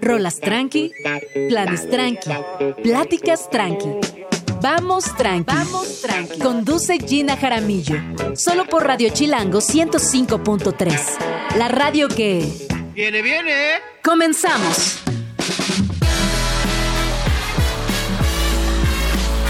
Rolas tranqui, planes tranqui, pláticas tranqui. Vamos tranqui. Vamos tranqui. Conduce Gina Jaramillo. Solo por Radio Chilango 105.3. La radio que. Viene, viene. Comenzamos.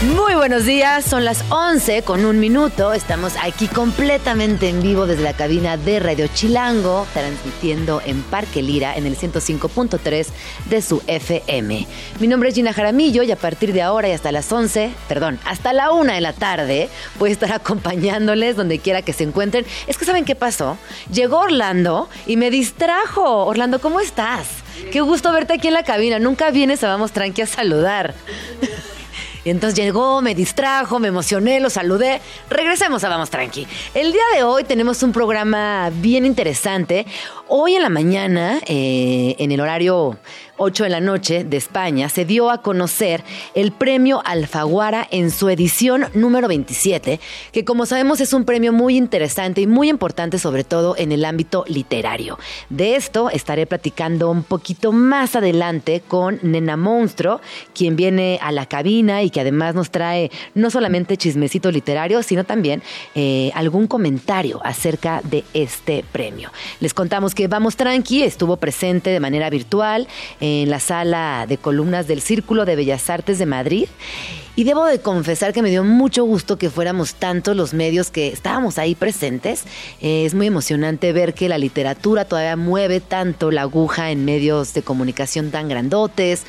Muy buenos días, son las 11 con un minuto. Estamos aquí completamente en vivo desde la cabina de Radio Chilango, transmitiendo en Parque Lira en el 105.3 de su FM. Mi nombre es Gina Jaramillo y a partir de ahora y hasta las 11, perdón, hasta la 1 de la tarde, voy a estar acompañándoles donde quiera que se encuentren. Es que ¿saben qué pasó? Llegó Orlando y me distrajo. Orlando, ¿cómo estás? Qué gusto verte aquí en la cabina. Nunca vienes a Vamos Tranqui a saludar. Y entonces llegó, me distrajo, me emocioné, lo saludé. Regresemos a Vamos Tranqui. El día de hoy tenemos un programa bien interesante. Hoy en la mañana, eh, en el horario 8 de la noche de España, se dio a conocer el premio Alfaguara en su edición número 27, que como sabemos es un premio muy interesante y muy importante sobre todo en el ámbito literario. De esto estaré platicando un poquito más adelante con Nena Monstro, quien viene a la cabina y que además nos trae no solamente chismecito literario, sino también eh, algún comentario acerca de este premio. Les contamos que Vamos Tranqui estuvo presente de manera virtual en la sala de columnas del Círculo de Bellas Artes de Madrid. Y debo de confesar que me dio mucho gusto que fuéramos tantos los medios que estábamos ahí presentes. Eh, es muy emocionante ver que la literatura todavía mueve tanto la aguja en medios de comunicación tan grandotes.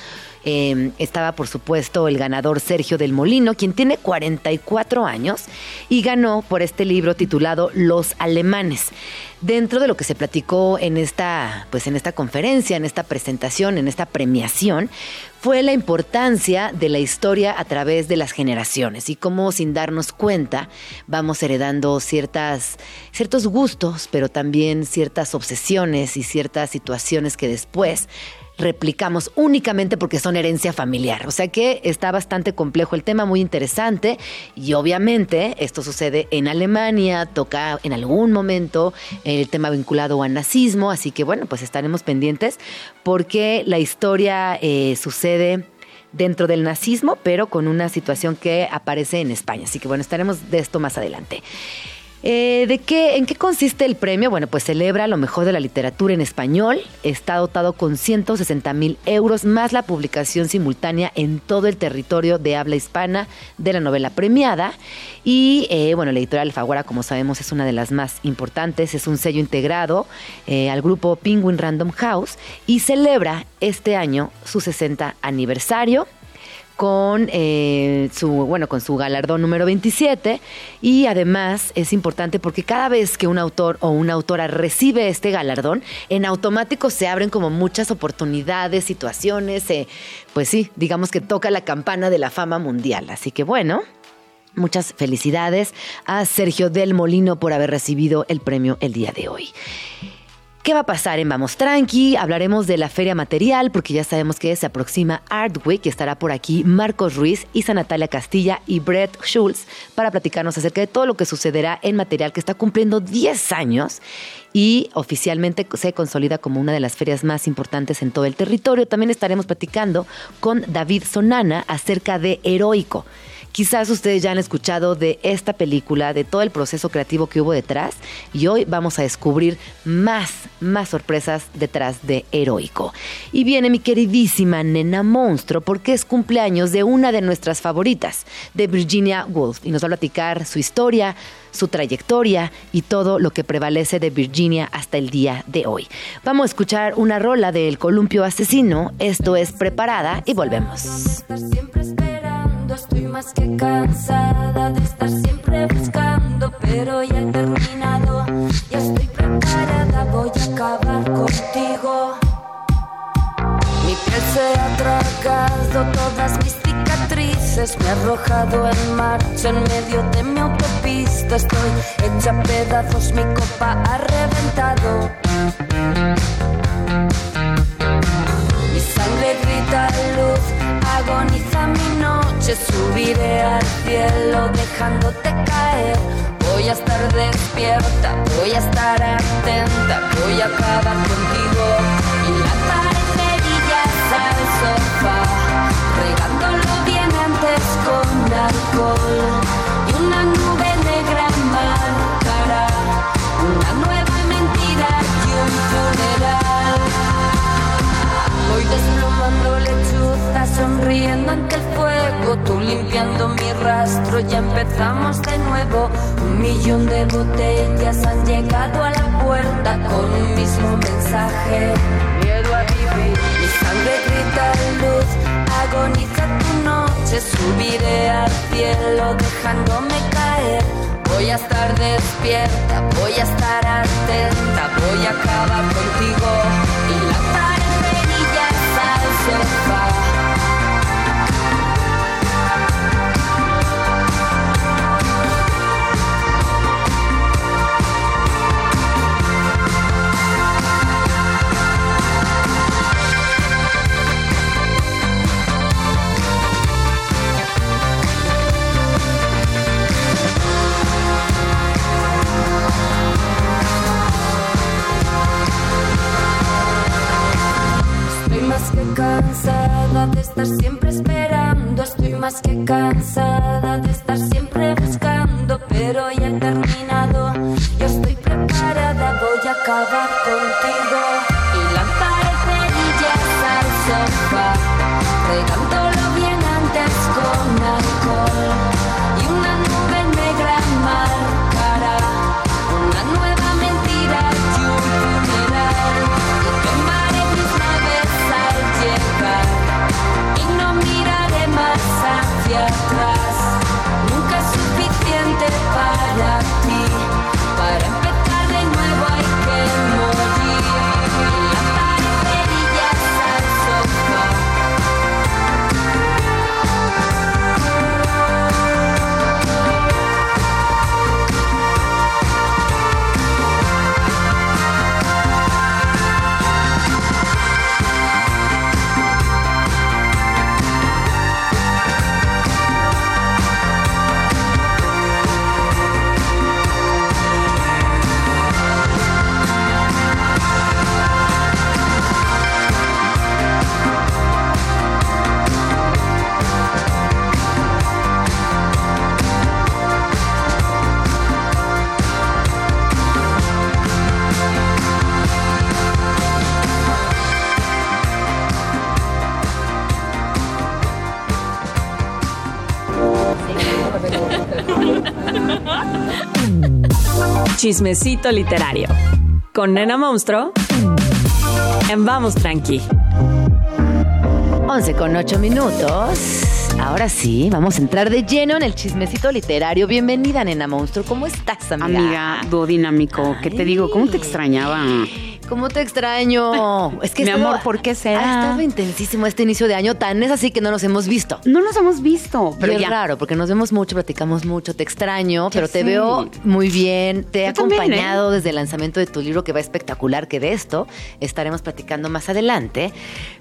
Eh, estaba, por supuesto, el ganador Sergio del Molino, quien tiene 44 años y ganó por este libro titulado Los Alemanes. Dentro de lo que se platicó en esta, pues en esta conferencia, en esta presentación, en esta premiación, fue la importancia de la historia a través de las generaciones y cómo sin darnos cuenta vamos heredando ciertas, ciertos gustos, pero también ciertas obsesiones y ciertas situaciones que después replicamos únicamente porque son herencia familiar. O sea que está bastante complejo el tema, muy interesante. Y obviamente esto sucede en Alemania, toca en algún momento el tema vinculado al nazismo. Así que bueno, pues estaremos pendientes porque la historia eh, sucede dentro del nazismo, pero con una situación que aparece en España. Así que bueno, estaremos de esto más adelante. Eh, ¿de qué, ¿En qué consiste el premio? Bueno, pues celebra lo mejor de la literatura en español. Está dotado con 160 mil euros más la publicación simultánea en todo el territorio de habla hispana de la novela premiada. Y eh, bueno, la editorial Alfaguara, como sabemos, es una de las más importantes. Es un sello integrado eh, al grupo Penguin Random House y celebra este año su 60 aniversario con eh, su bueno con su galardón número 27 y además es importante porque cada vez que un autor o una autora recibe este galardón en automático se abren como muchas oportunidades situaciones pues sí digamos que toca la campana de la fama mundial así que bueno Muchas felicidades a Sergio del Molino por haber recibido el premio el día de hoy. ¿Qué va a pasar en Vamos Tranqui? Hablaremos de la feria material porque ya sabemos que se aproxima Art Week y estará por aquí Marcos Ruiz, Isa Natalia Castilla y Brett Schultz para platicarnos acerca de todo lo que sucederá en material que está cumpliendo 10 años y oficialmente se consolida como una de las ferias más importantes en todo el territorio. También estaremos platicando con David Sonana acerca de Heroico. Quizás ustedes ya han escuchado de esta película, de todo el proceso creativo que hubo detrás y hoy vamos a descubrir más, más sorpresas detrás de Heroico. Y viene mi queridísima nena monstruo porque es cumpleaños de una de nuestras favoritas, de Virginia Woolf, y nos va a platicar su historia, su trayectoria y todo lo que prevalece de Virginia hasta el día de hoy. Vamos a escuchar una rola del columpio asesino, esto es Preparada y volvemos estoy más que cansada de estar siempre buscando, pero ya he terminado, ya estoy preparada, voy a acabar contigo. Mi piel se ha tragado todas mis cicatrices, me ha arrojado en marcha en medio de mi autopista, estoy hecha pedazos, mi copa ha reventado. Mi sangre grita luz, agoniza noche subiré al cielo dejándote caer. Voy a estar despierta, voy a estar atenta, voy a acabar contigo. Y la pared al sofá, regándolo bien antes con alcohol. Ante el fuego, tú limpiando mi rastro, ya empezamos de nuevo. Un millón de botellas han llegado a la puerta con un mismo mensaje. Miedo a vivir, mi sangre grita luz, agoniza tu noche, subiré al cielo dejándome caer. Voy a estar despierta, voy a estar atenta, voy a acabar contigo y lanzar cerillas al sofá. Siempre esperando. Estoy más que cansada de estar siempre buscando. Pero ya he terminado. Yo estoy preparada. Voy a acabar contigo. Y lanzaré cerillas al sofá. Regándolo bien antes con alcohol. Chismecito literario. Con Nena Monstruo. En Vamos Tranqui. 11 con 8 minutos. Ahora sí, vamos a entrar de lleno en el chismecito literario. Bienvenida, nena monstruo. ¿Cómo estás, amiga? Amiga, dúo dinámico, ¿qué te digo? ¿Cómo te extrañaba? ¿Cómo te extraño? Es que Mi amor, ¿por qué será? Ha estado intensísimo este inicio de año. Tan es así que no nos hemos visto. No nos hemos visto, pero y es ya. raro, porque nos vemos mucho, platicamos mucho, te extraño, pero te veo muy bien. Te he Yo también, ¿eh? acompañado desde el lanzamiento de tu libro, que va espectacular, que de esto estaremos platicando más adelante.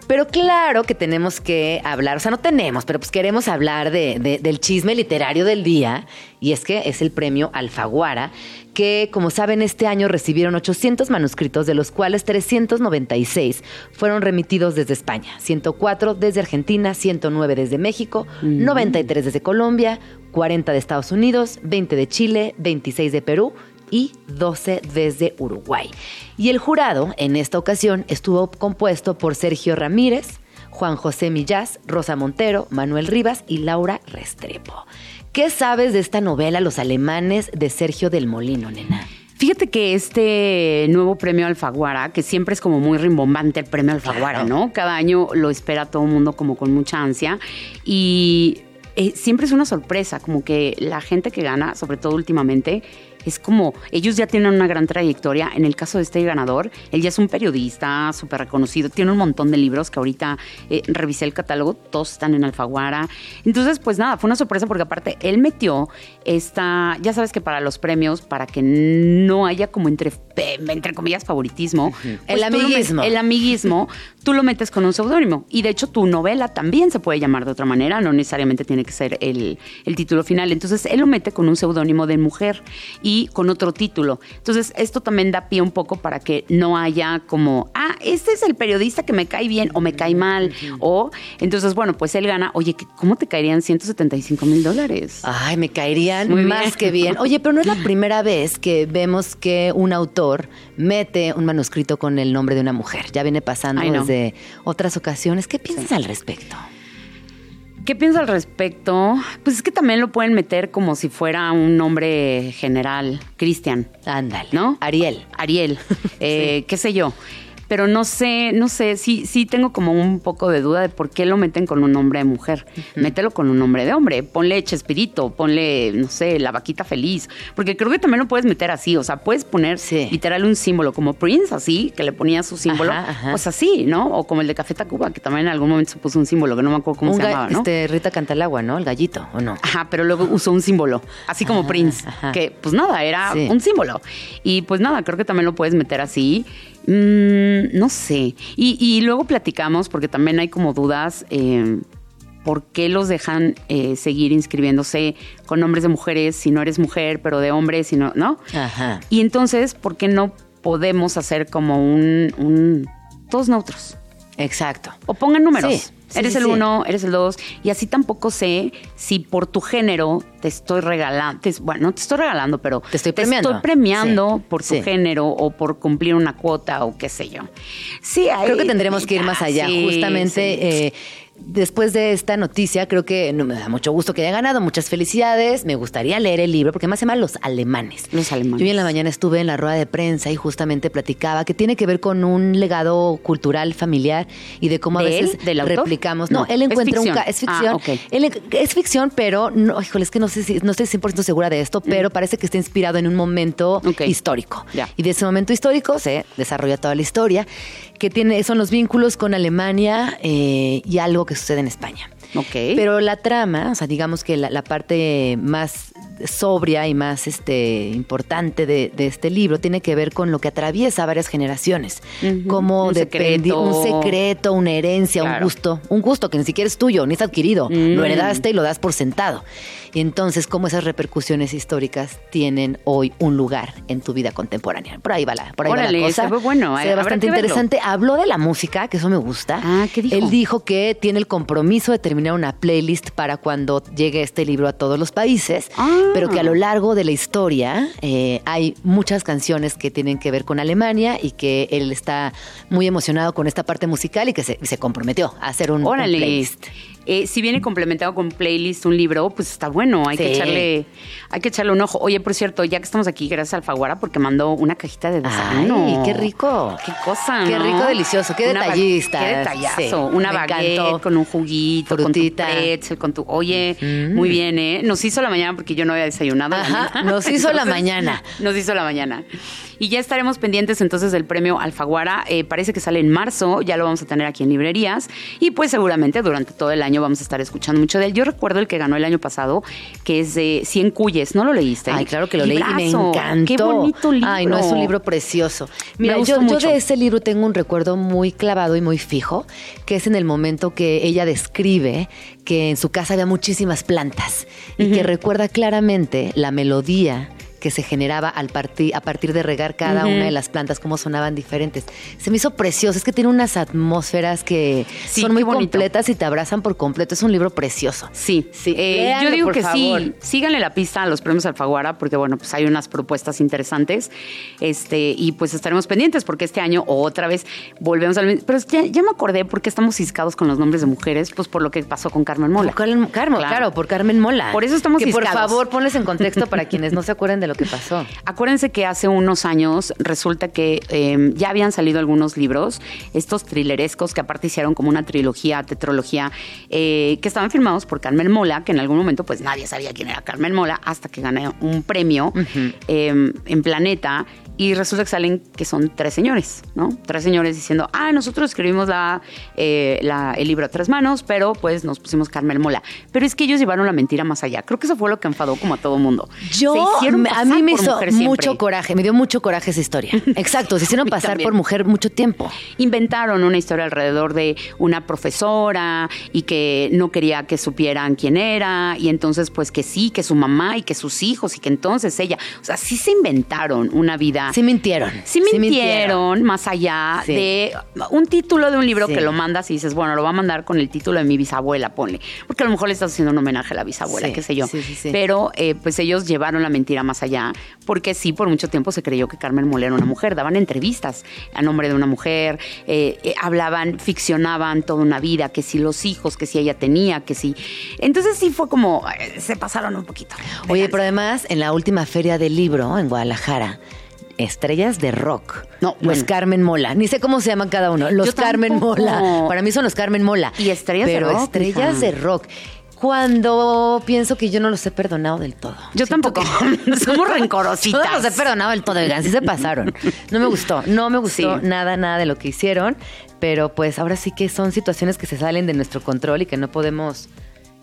Pero claro que tenemos que hablar, o sea, no tenemos, pero pues queremos hablar de, de- del chisme literario del día, y es que es el premio Alfaguara, que como saben este año recibieron 800 manuscritos, de los cuales 396 fueron remitidos desde España, 104 desde Argentina, 109 desde México, 93 desde Colombia, 40 de Estados Unidos, 20 de Chile, 26 de Perú y 12 desde Uruguay. Y el jurado en esta ocasión estuvo compuesto por Sergio Ramírez, Juan José Millás, Rosa Montero, Manuel Rivas y Laura Restrepo. ¿Qué sabes de esta novela Los alemanes de Sergio del Molino, nena? Fíjate que este nuevo premio Alfaguara, que siempre es como muy rimbombante el premio Alfaguara. ¿no? Cada año lo espera todo el mundo como con mucha ansia y eh, siempre es una sorpresa, como que la gente que gana, sobre todo últimamente, es como, ellos ya tienen una gran trayectoria. En el caso de este ganador, él ya es un periodista súper reconocido, tiene un montón de libros que ahorita eh, revisé el catálogo, todos están en Alfaguara. Entonces, pues nada, fue una sorpresa porque aparte él metió esta, ya sabes que para los premios, para que no haya como entre, entre comillas favoritismo, pues El lo amiguismo. el amiguismo, tú lo metes con un seudónimo. Y de hecho, tu novela también se puede llamar de otra manera, no necesariamente tiene que ser el, el título final. Entonces, él lo mete con un seudónimo de mujer y con otro título. Entonces, esto también da pie un poco para que no haya como, ah, este es el periodista que me cae bien o me cae mal. O, entonces, bueno, pues él gana, oye, ¿qué- ¿cómo te caerían 175 mil dólares? Ay, me caerían Muy bien. más que bien. Oye, pero no es la primera vez que vemos que un autor mete un manuscrito con el nombre de una mujer. Ya viene pasando desde otras ocasiones. ¿Qué piensas al respecto? ¿Qué pienso al respecto? Pues es que también lo pueden meter como si fuera un nombre general, Cristian. Ándale. ¿No? Ariel. Ariel, eh, qué sé yo. Pero no sé, no sé, sí, sí tengo como un poco de duda de por qué lo meten con un nombre de mujer. Mételo con un nombre de hombre. Ponle Chespirito, ponle, no sé, la vaquita feliz. Porque creo que también lo puedes meter así. O sea, puedes poner Sí. literal un símbolo como Prince, así, que le ponía su símbolo. Ajá, ajá. Pues así, ¿no? O como el de Café Tacuba, que también en algún momento se puso un símbolo, que no me acuerdo cómo Un se llamaba, ¿no? este, Rita Cantalagua, ¿no? El gallito, ¿o no? Ajá, pero luego usó un símbolo, así como Ajá, Prince, que pues nada, era Sí. un símbolo. Y pues nada, creo que también lo puedes meter así. Mm, no sé. Y, y luego platicamos, porque también hay como dudas. eh, ¿Por qué los dejan eh, seguir inscribiéndose con nombres de mujeres si no eres mujer, pero de hombres, si no, ¿no? Ajá. Y entonces, ¿por qué no podemos hacer como un, un todos neutros? Exacto. O pongan números. Sí, sí, eres sí, el uno, eres el dos. Y así tampoco sé si por tu género te estoy regalando. te- bueno, no te estoy regalando, pero Te estoy premiando. estoy premiando por tu género o por cumplir una cuota o qué sé yo. Sí, hay- Creo que tendremos que ir más allá. Justamente eh, después de esta noticia, creo que no, me da mucho gusto que haya ganado. Muchas felicidades. Me gustaría leer el libro porque más se llama Los Alemanes. Los alemanes. Yo hoy en la mañana estuve en la rueda de prensa y justamente platicaba que tiene que ver con un legado cultural familiar y de cómo a ¿De él? veces ¿Del autor? replicamos. No, No, él es encuentra un ficción. ca- es ficción. Ah, ok. Él es ficción, pero no, híjole, es que no sé si no estoy 100% segura de esto, pero parece que está inspirado en un momento Mm. Histórico. Y de ese momento histórico se desarrolla toda la historia, que tiene, son los vínculos con Alemania eh, y algo que sucede en España. Ok. Pero la trama, o sea, digamos que la, la parte más sobria y más este, importante de, de este libro tiene que ver con lo que atraviesa varias generaciones. Ujú. Como Un secreto. un secreto, una herencia, un gusto, un gusto que ni siquiera es tuyo, ni es adquirido, lo Mm. heredaste y lo das por sentado. Y entonces, cómo esas repercusiones históricas tienen hoy un lugar en tu vida contemporánea. Por ahí va la, por ahí va la cosa. se ve bueno, Se ve habrá bastante interesante. Habló de la música, que eso me gusta. Ah, ¿qué dijo? Él dijo que tiene el compromiso de terminar una playlist para cuando llegue este libro a todos los países, Ah. Pero que a lo largo de la historia eh, hay muchas canciones que tienen que ver con Alemania y que él está muy emocionado con esta parte musical y que se, se comprometió a hacer un, playlist. Eh, si viene complementado con playlist, un libro, pues está bueno. Hay que echarle, hay que echarle un ojo. Oye, por cierto, ya que estamos aquí, gracias a Alfaguara, porque mandó una cajita de desayuno. Ay, qué rico. Qué cosa, Qué ¿no? rico, delicioso, qué Una detallista. Qué detallazo. Sí, una baguette encantó. con un juguito, Frutita. con tu pretzel, con tu... Oye, Mm. muy bien, ¿eh? Nos hizo la mañana porque yo no había desayunado. Ajá, la neta. nos hizo la mañana. Nos hizo la mañana. Y ya estaremos pendientes entonces del premio Alfaguara. Eh, parece que sale en marzo, ya lo vamos a tener aquí en librerías. Y pues seguramente durante todo el año vamos a estar escuchando mucho de él. Yo recuerdo el que ganó el año pasado, que es de 100 Cuyes. ¿No lo leíste? Ay, claro que lo leí y me encantó. Qué bonito libro. Ay, no, es un libro precioso. Mira, yo, de ese libro tengo un recuerdo muy clavado y muy fijo, que es en el momento que ella describe que en su casa había muchísimas plantas y que recuerda claramente la melodía que se generaba al partir, a partir de regar cada una de las plantas, cómo sonaban diferentes. Se me hizo precioso, es que tiene unas atmósferas que Sí, son muy qué completas y te abrazan por completo. Es un libro precioso. Sí, Sí, Eh, léanlo, yo digo por que favor. sí, síganle la pista a los premios Alfaguara porque bueno, pues hay unas propuestas interesantes. Este, y pues estaremos pendientes porque este año otra vez volvemos al mismo. Pero ya, ya me acordé porque estamos ciscados con los nombres de mujeres, pues por lo que pasó con Carmen Mola. Por Carmen, Carmen, claro. por Carmen Mola. Por eso estamos Que por ciscados. favor, ponles en contexto para quienes no se acuerden de lo que pasó. Acuérdense que hace unos años resulta que eh, ya habían salido algunos libros, estos thrillerescos que aparte hicieron como una trilogía, tetrología, eh, que estaban firmados por Carmen Mola, que en algún momento pues nadie sabía quién era Carmen Mola hasta que gané un premio eh, en Planeta. Y resulta que salen que son tres señores, ¿no? Tres señores diciendo, ah, nosotros escribimos la, eh, la- el libro a tres manos, pero pues nos pusimos Carmen Mola. Pero es que ellos llevaron la mentira más allá. Creo que eso fue lo que enfadó como a todo mundo. Yo, a mí me hizo mucho coraje, me dio mucho coraje esa historia. Exacto, se hicieron pasar también. por mujer mucho tiempo. inventaron una historia alrededor de una profesora y que no quería que supieran quién era y entonces pues que sí, que su mamá y que sus hijos y que entonces ella, o sea, sí se inventaron una vida Sí mintieron. Sí mintieron, más allá Sí. de un título de un libro Sí. que lo mandas y dices, bueno, lo va a mandar con el título de mi bisabuela, ponle. Porque a lo mejor le estás haciendo un homenaje a la bisabuela, qué sé yo. sí, sí, sí. Pero eh, pues ellos llevaron la mentira más allá, porque sí, por mucho tiempo se creyó que Carmen Mola era una mujer. Daban entrevistas a nombre de una mujer, eh, eh, hablaban, ficcionaban toda una vida, que si los hijos, que si ella tenía, que si... Entonces sí fue como, se pasaron un poquito. Oye, pero además, en la última feria del libro en Guadalajara, estrellas de rock. No, los bueno. Carmen Mola. Ni sé cómo se llaman cada uno. Los Yo Carmen tampoco. Mola. Para mí son los Carmen Mola. Y estrellas de pero rock, estrellas hija. de rock. Cuando pienso que yo no los he perdonado del todo. Yo Siento tampoco. que- Somos rencorositas. No los he perdonado del todo, oigan, sí se pasaron. No me gustó, no me gustó Sí. nada, nada de lo que hicieron. Pero pues ahora sí que son situaciones que se salen de nuestro control y que no podemos.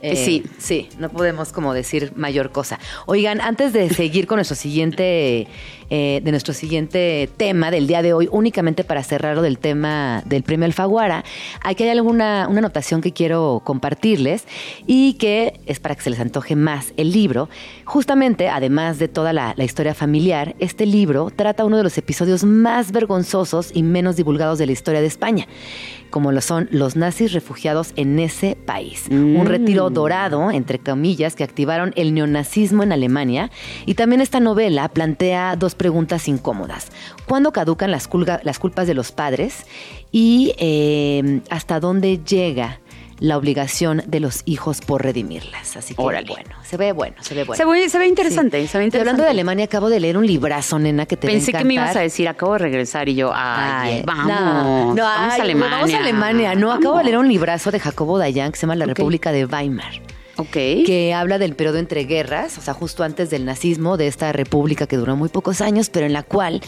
Eh, Sí. Sí, no podemos como decir mayor cosa. Oigan, antes de seguir con nuestro siguiente, eh, de nuestro siguiente tema del día de hoy, únicamente para cerrarlo del tema del premio Alfaguara, aquí hay alguna una anotación que quiero compartirles y que es para que se les antoje más el libro. Justamente, además de toda la, la historia familiar, este libro trata uno de los episodios más vergonzosos y menos divulgados de la historia de España como lo son los nazis refugiados en ese país. Un retiro dorado, entre comillas, que activaron el neonazismo en Alemania. Y también esta novela plantea dos preguntas incómodas. ¿Cuándo caducan las culpas de los padres? ¿Y eh, hasta dónde llega? La obligación de los hijos por redimirlas. Así que Órale. bueno, se ve bueno, se ve bueno. Se ve, se ve interesante, Sí. se ve Y interesante. hablando de Alemania, acabo de leer un librazo, nena, que te va a Pensé que me ibas a decir, acabo de regresar y yo, ay, Ay, vamos, no, no, vamos ay, a Alemania. Vamos a Alemania. No, acabo de leer un librazo de Jacobo Dayan que se llama La. República de Weimar. Ok. que habla del periodo entre guerras, o sea, justo antes del nazismo, de esta república que duró muy pocos años, pero en la cual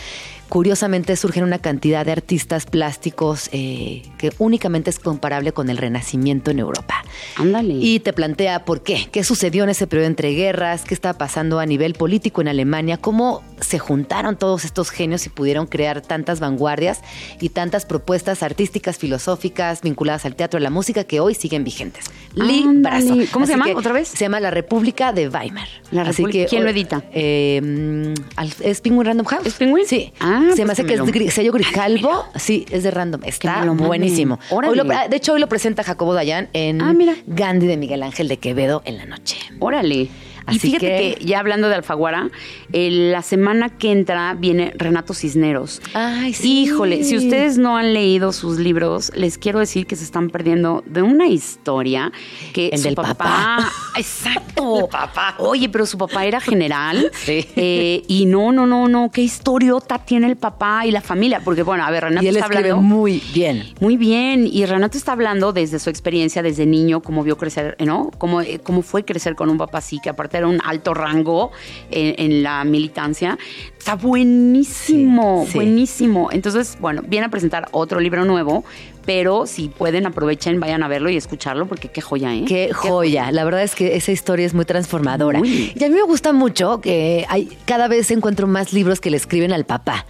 curiosamente surgen una cantidad de artistas plásticos eh, que únicamente es comparable con el Renacimiento en Europa. Ándale. Y te plantea por qué, qué sucedió en ese periodo entre guerras, qué estaba pasando a nivel político en Alemania, cómo se juntaron todos estos genios y pudieron crear tantas vanguardias y tantas propuestas artísticas, filosóficas, vinculadas al teatro, a la música, que hoy siguen vigentes. Librazo. ¿Cómo se llama? ¿Otra vez? Se llama La República de Weimar. La Así República- que, ¿Quién lo edita? eh, mm, ¿Es Penguin Random House? ¿Es Penguin? Sí. Ah, se pues me hace que es sello Grijalvo. Sí, es de Random. Está buenísimo. Hoy lo- de hecho, hoy lo presenta Jacobo Dayan en Ah, mira. Gandhi de Miguel Ángel de Quevedo en la noche. Órale. Así y fíjate que- que... ya hablando de Alfaguara, eh, la semana que entra viene Renato Cisneros. Ay, sí. Híjole, si ustedes no han leído sus libros, les quiero decir que se están perdiendo de una historia que El su del papá, papá. exacto, El papá. Oye, pero su papá era general Sí. eh, y no, no, no, no, qué historiota tiene el papá y la familia, porque bueno, a ver, Renato Y él está hablando muy bien. muy bien, y Renato está hablando desde su experiencia, desde niño, cómo vio crecer, ¿no? Cómo, eh, cómo fue crecer con un papá así, que aparte era un alto rango en la militancia. Está buenísimo, Sí, sí. buenísimo. Entonces, bueno, viene a presentar otro libro nuevo, pero si pueden, aprovechen, vayan a verlo y escucharlo, porque qué joya, ¿eh? Qué joya. La verdad es que esa historia es muy transformadora. Y a mí me gusta mucho que hay, cada vez encuentro más libros que le escriben al papá.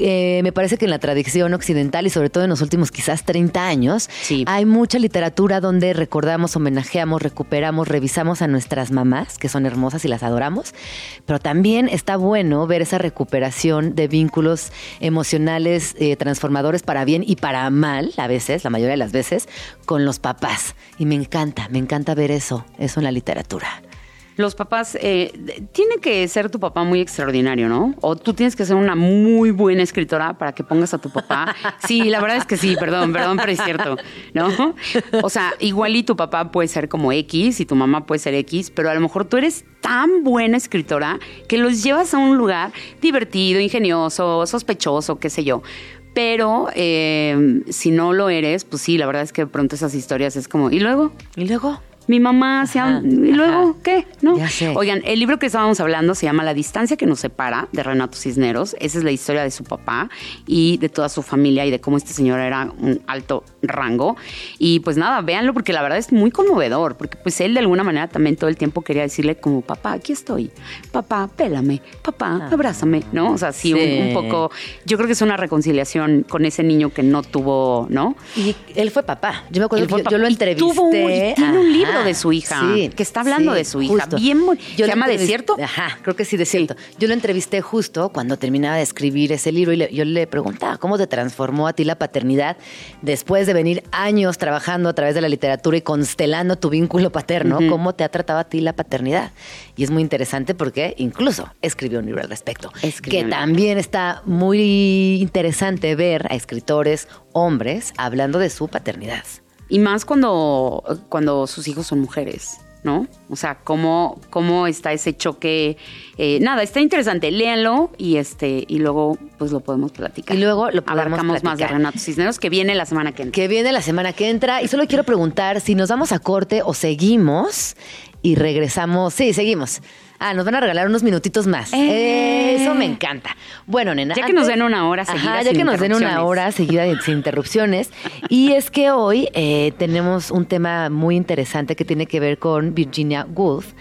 Eh, me parece que en la tradición occidental y sobre todo en los últimos quizás 30 años, Sí. hay mucha literatura donde recordamos, homenajeamos, recuperamos, revisamos a nuestras mamás, que son hermosas y las adoramos, pero también está bueno ver esa recuperación de vínculos emocionales eh, transformadores para bien y para mal, a veces, la mayoría de las veces, con los papás. Y me encanta, me encanta ver eso, eso en la literatura. Los papás, eh, tiene que ser tu papá muy extraordinario, ¿no? O tú tienes que ser una muy buena escritora para que pongas a tu papá. Sí, la verdad es que sí, perdón, perdón, pero es cierto, ¿no? O sea, igual y tu papá puede ser como X y tu mamá puede ser X, pero a lo mejor tú eres tan buena escritora que los llevas a un lugar divertido, ingenioso, sospechoso, qué sé yo. Pero eh, si no lo eres, pues sí, la verdad es que de pronto esas historias es como, ¿y luego? Y luego, Mi mamá se Ajá, ha- ¿Y luego ajá. qué? ¿No? Ya sé. Oigan, el libro que estábamos hablando se llama La distancia que nos separa, de Renato Cisneros. Esa es la historia de su papá y de toda su familia y de cómo este señor era un alto rango. Y pues nada, véanlo porque la verdad es muy conmovedor, porque pues él de alguna manera también todo el tiempo quería decirle como, papá, aquí estoy. Papá, pélame. Papá, abrázame. ¿No? O sea, sí, un- Ah. Sí. Un, poco... Yo creo que es una reconciliación con ese niño que no tuvo, ¿no? y él fue papá. Yo me acuerdo Él que yo, yo lo. Y entrevisté. tuvo un- y tiene un libro hablando de su hija. Sí, que está hablando sí, de su hija. justo. Bien, Yo ¿Se llama Desierto? Ajá, creo que sí, Desierto. Yo lo entrevisté justo cuando terminaba de escribir ese libro y le- yo le preguntaba cómo te transformó a ti la paternidad después de venir años trabajando a través de la literatura y constelando tu vínculo paterno, cómo te ha tratado a ti la paternidad. Y es muy interesante porque incluso escribió un libro al respecto. Escribió que también está muy interesante ver a escritores hombres hablando de su paternidad. Y más cuando, cuando sus hijos son mujeres, ¿no? O sea, cómo, cómo está ese choque. eh, nada, está interesante. Léanlo y este y luego pues lo podemos platicar. Y luego lo podemos Abarcamos más de platicar. Renato Cisneros, que viene la semana que entra. que viene la semana que entra. Y solo quiero preguntar si nos vamos a corte o seguimos y regresamos. Sí, seguimos. Ah, nos van a regalar unos minutitos más. Eh. Eso me encanta. Bueno, nena. Ya que nos den una hora seguida Ajá, ya sin que nos den una hora seguida de- sin interrupciones. Y es que hoy eh, tenemos un tema muy interesante que tiene que ver con Virginia Woolf.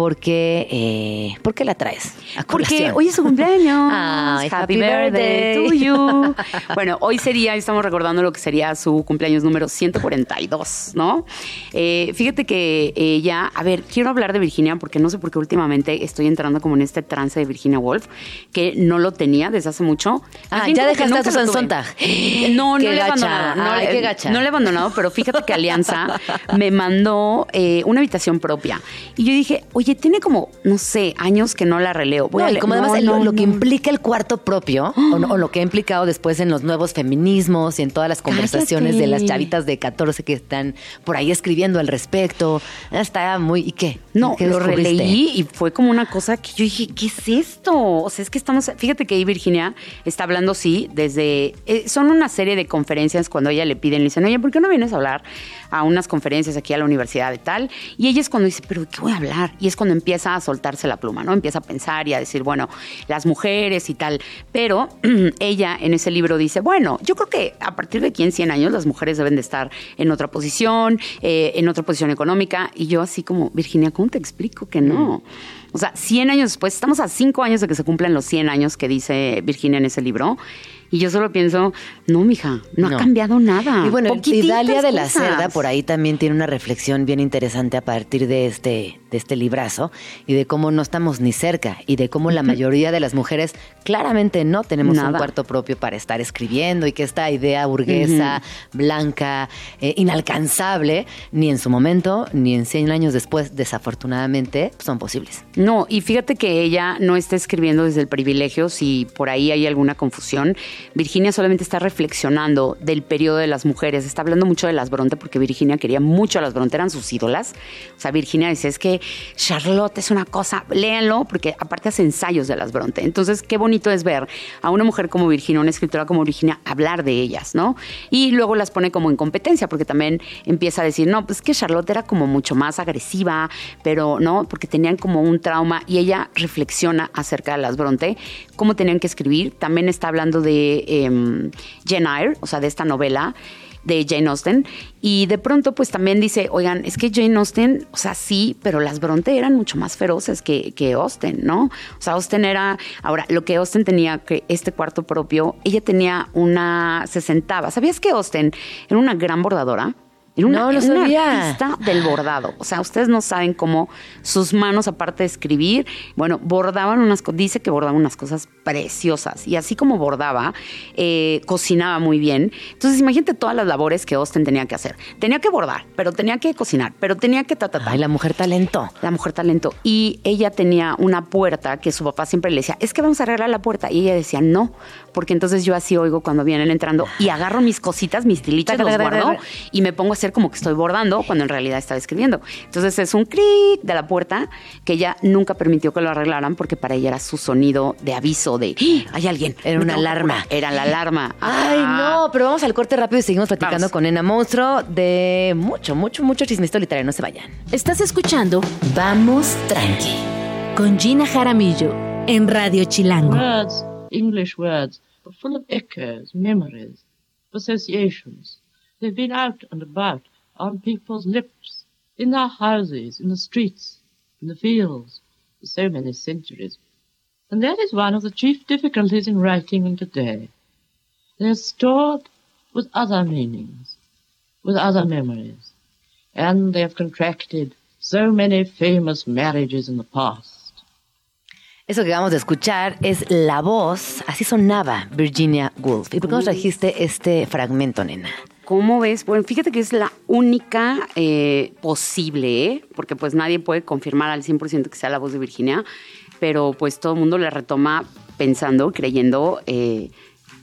Porque, eh, ¿Por qué la traes? a Porque hoy es su cumpleaños. Happy, happy birthday, to you. Bueno, hoy sería, estamos recordando lo que sería su cumpleaños número 142, ¿no? Eh, fíjate que ella, a ver, quiero hablar de Virginia porque no sé por qué últimamente estoy entrando como en este trance de Virginia Woolf, que no lo tenía desde hace mucho. Ah, ya dejaste a Susan. Sontag. No, no le he abandonado. No, Ay, qué gacha. no le he abandonado, pero fíjate que Alianza me mandó eh, una habitación propia. Y yo dije, oye, tiene como, no sé, años que no la releo. Voy No, a y como no, además el- lo que implica el cuarto propio, o, lo que ha implicado después en los nuevos feminismos y en todas las conversaciones de las chavitas de 14 que están por ahí escribiendo al respecto. Está muy... ¿Y qué? No, ¿Qué lo descubriste? releí y fue como una cosa que yo dije, ¿qué es esto? O sea, es que estamos, fíjate que ahí Virginia está hablando, sí, desde, eh, son una serie de conferencias cuando a ella le piden, le dicen, oye, ¿por qué no vienes a hablar a unas conferencias aquí a la universidad de tal? Y ella es cuando dice, ¿pero de qué voy a hablar? Y es cuando empieza a soltarse la pluma, ¿no? Empieza a pensar y a decir, bueno, las mujeres y tal. Pero ella en ese libro dice, bueno, yo creo que a partir de aquí en 100 años las mujeres deben de estar en otra posición, eh, en otra posición económica. Y yo así como, Virginia, ¿cómo te explico que no? O sea, 100 años después, estamos a 5 años de que se cumplen los 100 años que dice Virginia en ese libro. Y yo solo pienso, no, mija, no, No. ha cambiado nada. Y bueno, y Poquititas Dalia de la cosas. Cerda por ahí también tiene una reflexión bien interesante a partir de este, de este librazo y de cómo no estamos ni cerca y de cómo la mayoría de las mujeres claramente no tenemos un cuarto propio para estar escribiendo y que esta idea burguesa, blanca, eh, inalcanzable, ni en su momento, ni en 100 años después, desafortunadamente, son posibles. No, y fíjate que ella no está escribiendo desde el privilegio, si por ahí hay alguna confusión. Virginia solamente está reflexionando del periodo de las mujeres, está hablando mucho de las Bronte, porque Virginia quería mucho a las Bronte, eran sus ídolas. O sea, Virginia dice, es que Charlotte es una cosa, léanlo, porque aparte hace ensayos de las Bronte. Entonces, qué bonito es ver a una mujer como Virginia, una escritora como Virginia, hablar de ellas, ¿no? Y luego las pone como en competencia, porque también empieza a decir, no, pues que Charlotte era como mucho más agresiva, pero no, porque tenían como un trauma y ella reflexiona acerca de las Bronte, cómo tenían que escribir. También está hablando de em, Jane Eyre, o sea, de esta novela de Jane Austen y de pronto pues también dice, oigan, es que Jane Austen, o sea, sí, pero las Bronte eran mucho más feroces que, que Austen, ¿no? O sea, Austen era, ahora, lo que Austen tenía, que este cuarto propio, ella tenía una, se sentaba, ¿sabías que Austen era una gran bordadora? Era una, No, era una artista del bordado. O sea, ustedes no saben cómo sus manos, aparte de escribir, bueno, bordaban unas cosas, dice que bordaban unas cosas preciosas. Y así como bordaba, eh, cocinaba muy bien. Entonces, imagínate todas las labores que Austen tenía que hacer. Tenía que bordar, pero tenía que cocinar, pero tenía que ta, ta, ta. Ay, la mujer talento. La mujer talento. Y ella tenía una puerta que su papá siempre le decía, es que vamos a arreglar la puerta. Y ella decía, no, porque entonces yo así oigo cuando vienen entrando y agarro mis cositas, mis tiliches, Taca, los guardo y me pongo a hacer como que estoy bordando cuando en realidad estaba escribiendo. Entonces es un clic de la puerta que ella nunca permitió que lo arreglaran porque para ella era su sonido de aviso de ¡Ah! hay alguien. Era una alarma. apurar". Era la alarma. Ay, Ah. no, pero vamos al corte rápido y seguimos platicando Vamos. con Nena Monstruo de mucho, mucho, mucho chismito literario. No se vayan. Estás escuchando Vamos tranqui. con Gina Jaramillo en Radio Chilango. Words, English words, are full of echoes, memories, associations. They've been out and about on people's lips, in their houses, in the streets, in the fields, for so many centuries. And that is one of the chief difficulties in writing them today. They're stored with other meanings, with other memories. and they have contracted so many famous marriages in the past. Eso que acabamos de escuchar es la voz, así sonaba Virginia Woolf. ¿Y por qué nos trajiste este fragmento, nena? ¿Cómo ves? Bueno, fíjate que es la única eh, posible, ¿eh? porque pues nadie puede confirmar al 100% que sea la voz de Virginia, pero pues todo el mundo le retoma pensando, creyendo, eh,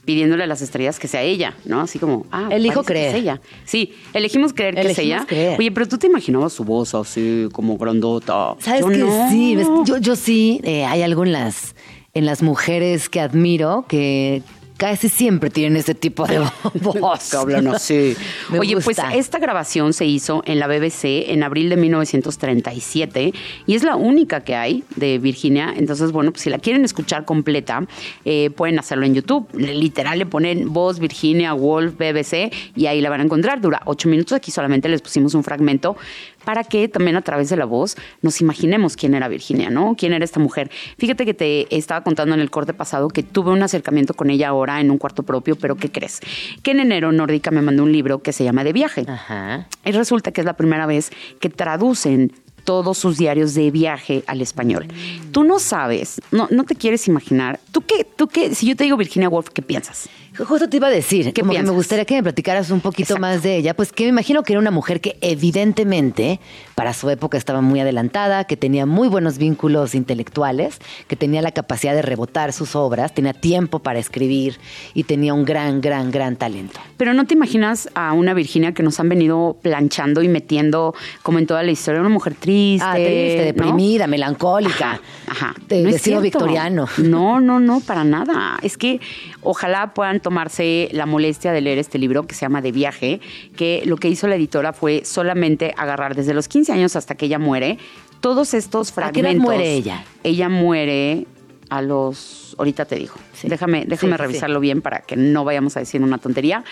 pidiéndole a las estrellas que sea ella, ¿no? Así como, ah, Elijo parece que creer. es ella. Sí, elegimos creer que es ella. creer. Oye, pero tú te imaginabas su voz así, como grandota. ¿Sabes Yo que no. sí? Yo, yo sí, eh, hay algo en las, en las mujeres que admiro que casi siempre tienen ese tipo de voz. Que hablan así. Me Oye, pues esta grabación se hizo en la BBC en abril de 1937 y es la única que hay de Virginia. Entonces, bueno, pues si la quieren escuchar completa, eh, pueden hacerlo en YouTube. Literal le ponen voz Virginia Woolf BBC y ahí la van a encontrar. Dura ocho minutos. Aquí solamente les pusimos un fragmento para que también a través de la voz nos imaginemos quién era Virginia, ¿no? ¿Quién era esta mujer? Fíjate que te estaba contando en el corte pasado que tuve un acercamiento con ella ahora en un cuarto propio, pero ¿qué crees? Que en enero Nórdica me mandó un libro que se llama De viaje. Ajá. Y resulta que es la primera vez que traducen todos sus diarios de viaje al español. Tú no sabes, no, no te quieres imaginar. ¿Tú qué, tú qué, si yo te digo Virginia Woolf, ¿qué piensas? Justo te iba a decir, ¿Qué como que me gustaría que me platicaras un poquito Exacto. más de ella, pues que me imagino que era una mujer que evidentemente para su época estaba muy adelantada, que tenía muy buenos vínculos intelectuales, que tenía la capacidad de rebotar sus obras, tenía tiempo para escribir y tenía un gran, gran, gran talento. Pero no te imaginas a una Virginia que nos han venido planchando y metiendo, como en toda la historia, una mujer triste. Ah, triste, ¿no? deprimida, melancólica, Ajá. de No estilo cierto. victoriano. No, no, no, para nada. Es que ojalá puedan tomarse la molestia de leer este libro que se llama De viaje, que lo que hizo la editora fue solamente agarrar desde los 15 años hasta que ella muere todos estos ¿A qué fragmentos. edad muere ella? Ella muere a los ahorita te digo. Sí. Déjame, déjame Sí, sí, revisarlo bien para que no vayamos a decir una tontería.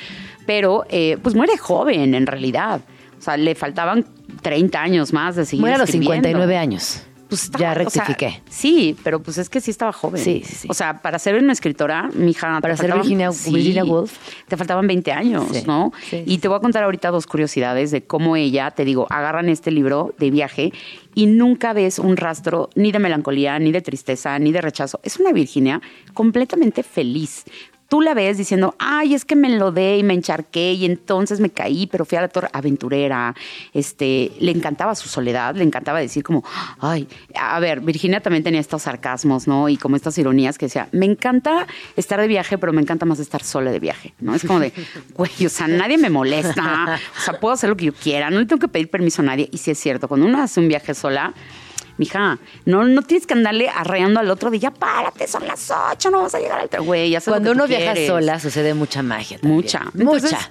Pero eh, pues muere joven en realidad. O sea, le faltaban 30 años más de seguir Muere a los escribiendo. 59 años. Pues estaba- ya o sea, rectifiqué. sí, pero pues es que sí estaba joven. Sí, sí, sí. O sea, para ser una escritora, mi hija. Para ser Virginia- Virginia Woolf. Te faltaban 20 años, Sí, ¿no? sí, y sí. te voy a contar ahorita dos curiosidades de cómo ella, te digo, agarran este libro de viaje y nunca ves un rastro ni de melancolía, ni de tristeza, ni de rechazo. Es una Virginia completamente feliz. Tú la ves diciendo, ay, es que me enlodé y me encharqué y entonces me caí, pero fui a la torre aventurera. Este, le encantaba su soledad, le encantaba decir como, ay, a ver, Virginia también tenía estos sarcasmos, ¿no? Y como estas ironías que decía, me encanta estar de viaje, pero me encanta más estar sola de viaje, ¿no? Es como de, güey, o sea, nadie me molesta, o sea, puedo hacer lo que yo quiera, no le tengo que pedir permiso a nadie. Y sí es cierto, cuando uno hace un viaje sola, Mija, no, no tienes que andarle arreando al otro de ya párate, son las ocho, no vas a llegar al tra- güey. lo Cuando uno viaja quieres. sola sucede mucha magia. también. Mucha. Entonces, Mucha.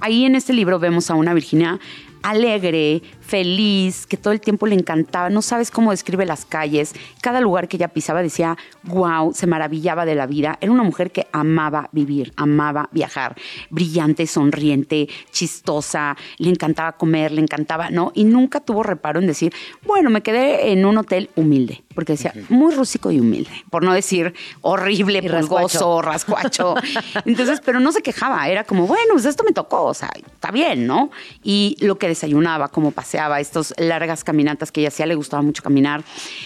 Ahí en este libro vemos a una Virginia alegre, feliz, que todo el tiempo le encantaba. No sabes cómo describe las calles. Cada lugar que ella pisaba decía, wow, se maravillaba de la vida. Era una mujer que amaba vivir, amaba viajar. Brillante, sonriente, chistosa, le encantaba comer, le encantaba, ¿no? Y nunca tuvo reparo en decir, bueno, me quedé en un hotel humilde. Porque decía, muy rústico y humilde. Por no decir horrible, pulgoso, rascuacho. Entonces, pero no se quejaba, era como, bueno, pues esto me tocó, o sea, está bien, ¿no? Y lo que desayunaba, cómo paseaba, estas largas caminatas que ella hacía, le gustaba mucho caminar.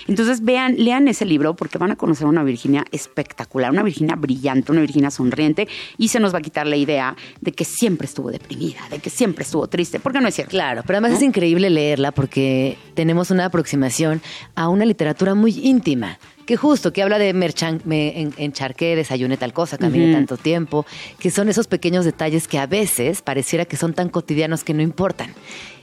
Entonces, vean, lean ese libro porque van a conocer a una Virginia espectacular, una Virginia brillante, una Virginia sonriente y se nos va a quitar la idea de que siempre estuvo deprimida, de que siempre estuvo triste, porque no es cierto. Claro, pero además es increíble leerla porque tenemos una aproximación a una literatura muy íntima. Que justo, que habla de merchan, me en- encharqué, desayuné tal cosa, caminé Ujú. tanto tiempo, que son esos pequeños detalles que a veces pareciera que son tan cotidianos que no importan.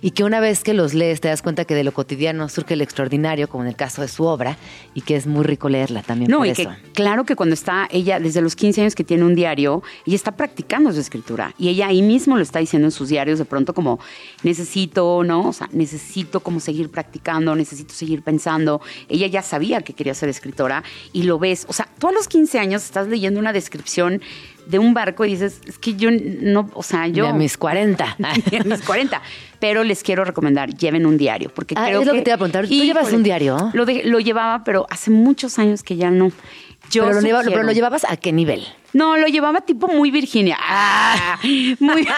Y que una vez que los lees te das cuenta que de lo cotidiano surge lo extraordinario, como en el caso de su obra, y que es muy rico leerla también No, por y eso. que claro que cuando está ella, desde los 15 años que tiene un diario, ella está practicando su escritura. Y ella ahí mismo lo está diciendo en sus diarios, de pronto como, necesito, ¿no? O sea, necesito como seguir practicando, necesito seguir pensando. Ella ya sabía que quería ser escritora y lo ves. O sea, tú a los 15 años estás leyendo una descripción de un barco y dices, es que yo no, o sea, yo... De a mis 40. Y a mis 40. Pero les quiero recomendar, lleven un diario. Porque Ah, creo es lo que te iba a preguntar. ¿Tú llevas Híjole, un diario? Lo, de- lo llevaba, pero hace muchos años que ya no. Yo pero, lo lleva- sugiero- pero lo llevabas a qué nivel? No, lo llevaba tipo muy Virginia. Ah, muy.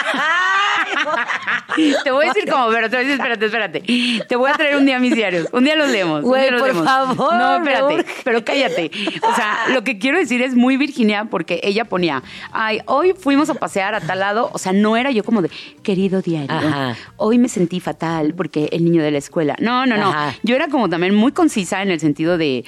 Te voy a decir cómo, pero te voy a decir, espérate, espérate. Te voy a traer un día mis diarios. Un día los leemos. Güey, por leemos. favor, No, espérate, pero cállate. O sea, lo que quiero decir es muy Virginia porque ella ponía, ay, hoy fuimos a pasear a tal lado. O sea, no era yo como de, querido diario, Ajá. hoy me sentí fatal porque el niño de la escuela. No, no, no. Ajá. Yo era como también muy concisa en el sentido de,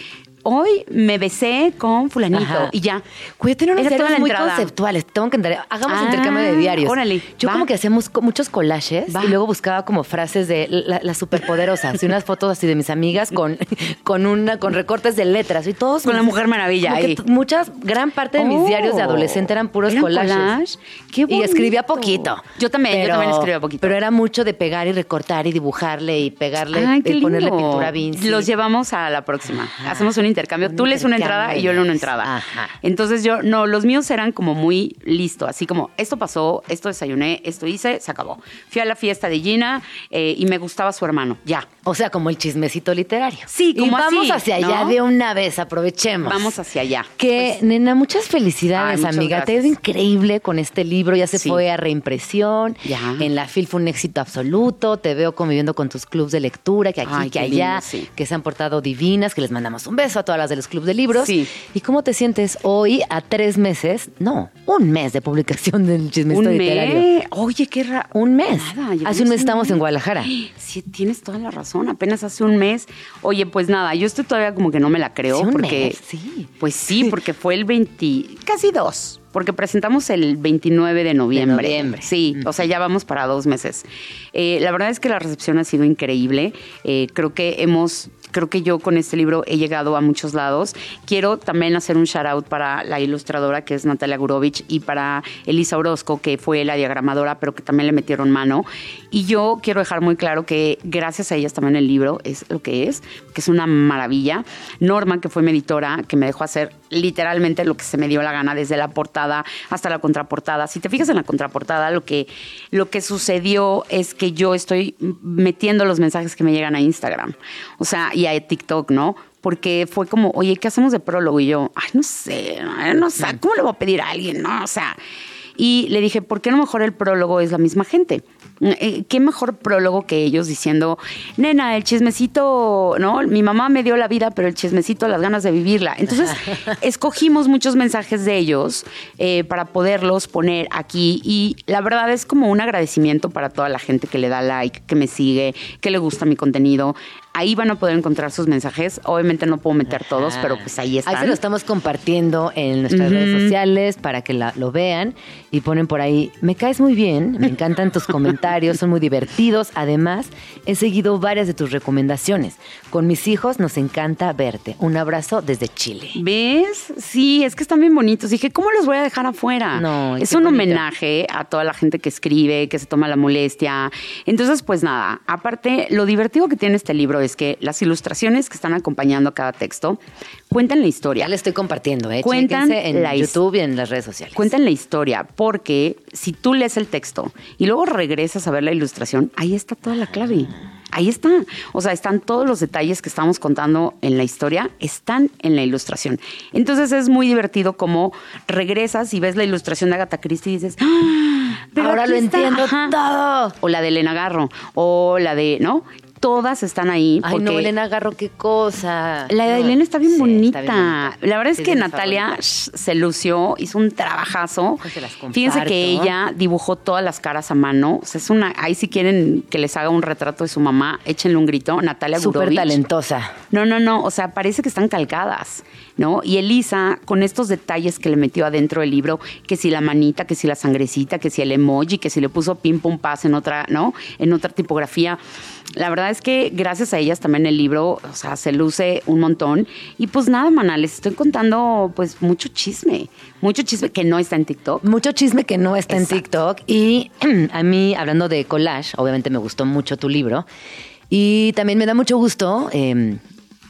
hoy me besé con fulanito Ajá. y ya. Cuida, tiene unos diarios muy entrada. conceptuales. Tengo que entrar. Hagamos Ah, intercambio de diarios. órale, Yo va. como que hacíamos muchos collages Va. y luego buscaba como frases de la, la superpoderosa, así unas fotos así de mis amigas con, con una con recortes de letras y todos Con la Mujer Maravilla ahí. muchas gran parte de mis Oh. diarios de adolescente eran puros ¿Eran collages. collage? Qué y bonito. escribía poquito. Yo también, yo también escribía poquito. Pero era mucho de pegar y recortar y dibujarle y pegarle Ay, y ponerle pintura Vinci. Los llevamos a la próxima. Hacemos un intercambio. Un Tú lees una entrada y yo leo una entrada. Ajá. Entonces yo, no, los míos eran como muy listo, así como esto pasó, esto desayuné, esto hice, se acabó. Fui a la fiesta de Gina eh, y me gustaba su hermano. Ya. O sea, como el chismecito literario. Sí, como y vamos así, hacia allá de una vez, aprovechemos. Vamos hacia allá. Que, Pues, nena, muchas felicidades, Ay, muchas amiga. Te ha ido gracias. increíble con este libro. Ya se Sí. fue a reimpresión. Ya. En la FIL fue un éxito absoluto. Te veo conviviendo con tus clubs de lectura, que aquí, Ay, que allá, lindo, sí. que se han portado divinas, que les mandamos un beso a todas las de los clubs de libros. Sí. ¿Y cómo te sientes hoy a tres meses? No, un mes de publicación del chismecito un literario. mes. Oye, qué raro. Un mes. Nada, Hace un mes estamos en Guadalajara. Sí, tienes toda la razón. Apenas hace un mes. Oye, pues nada, yo estoy todavía como que no me la creo. Sí, un porque, mes, sí. Pues sí, porque fue el 20, casi dos. Porque presentamos el 29 de noviembre. noviembre. Sí, o sea, ya vamos para dos meses. Eh, la verdad es que la recepción ha sido increíble. Eh, creo que hemos, creo que yo con este libro he llegado a muchos lados. Quiero también hacer un shout out para la ilustradora que es Natalia Gurovich y para Elisa Orozco, que fue la diagramadora, pero que también le metieron mano. Y yo quiero dejar muy claro que gracias a ellas también el libro es lo que es, que es una maravilla. Norma, que fue mi editora, que me dejó hacer literalmente lo que se me dio la gana, desde la portada hasta la contraportada. Si te fijas en la contraportada, lo que, lo que sucedió es que yo estoy metiendo los mensajes que me llegan a Instagram, o sea, y a TikTok, ¿no? Porque fue como, oye, ¿qué hacemos de prólogo? Y yo, ay, no sé, no sé, ¿cómo le voy a pedir a alguien, no? O sea, y le dije, ¿por qué no mejor el prólogo es la misma gente? Eh, ¿Qué mejor prólogo que ellos diciendo, nena, el chismecito, ¿no? Mi mamá me dio la vida, pero el chismecito, las ganas de vivirla. Entonces, escogimos muchos mensajes de ellos eh, para poderlos poner aquí y la verdad es como un agradecimiento para toda la gente que le da like, que me sigue, que le gusta mi contenido. Ahí van a poder encontrar sus mensajes. Obviamente no puedo meter todos, pero pues ahí están. Ahí se lo estamos compartiendo en nuestras redes sociales para que la- lo vean y ponen por ahí, me caes muy bien, me encantan tus comentarios, son muy divertidos. Además, he seguido varias de tus recomendaciones. Con mis hijos nos encanta verte. Un abrazo desde Chile. ¿Ves? Sí, es que están bien bonitos. Dije, ¿cómo los voy a dejar afuera? No, es un bonito. homenaje a toda la gente que escribe, que se toma la molestia. Entonces, pues nada, aparte, lo divertido que tiene este libro es que las ilustraciones que están acompañando a cada texto cuentan la historia. Ya le estoy compartiendo, ¿eh? Cuentan en la YouTube y en las redes sociales. Cuentan la historia, porque si tú lees el texto y luego regresas a ver la ilustración, ahí está toda la clave. Ahí está. O sea, están todos los detalles que estamos contando en la historia, están en la ilustración. Entonces es muy divertido como regresas y ves la ilustración de Agatha Christie y dices, ¡Ah! pero Ahora lo está". entiendo Ajá. todo. O la de Elena Garro, o la de, ¿no? Todas están ahí. Ay, no, Elena Garro, qué cosa. la de No, Elena está bien, sí, bonita. está bien bonita. La verdad es que Natalia sh, se lució, hizo un trabajazo. Pues las. Fíjense que ella dibujó todas las caras a mano. O sea, es una. Ahí si quieren que les haga un retrato de su mamá, échenle un grito. Natalia Súper talentosa. No, no, no. O sea, parece que están calcadas, ¿no? Y Elisa, con estos detalles que le metió adentro del libro, que si la manita, que si la sangrecita, que si el emoji, que si le puso pim pum paz en otra, ¿no? En otra tipografía. La verdad es que gracias a ellas también el libro, o sea, se luce un montón. Y pues nada, mana, les estoy contando pues mucho chisme. Mucho chisme que no está en TikTok. Mucho chisme que no está Exacto. en TikTok. Y a mí, hablando de collage, obviamente me gustó mucho tu libro. Y también me da mucho gusto eh,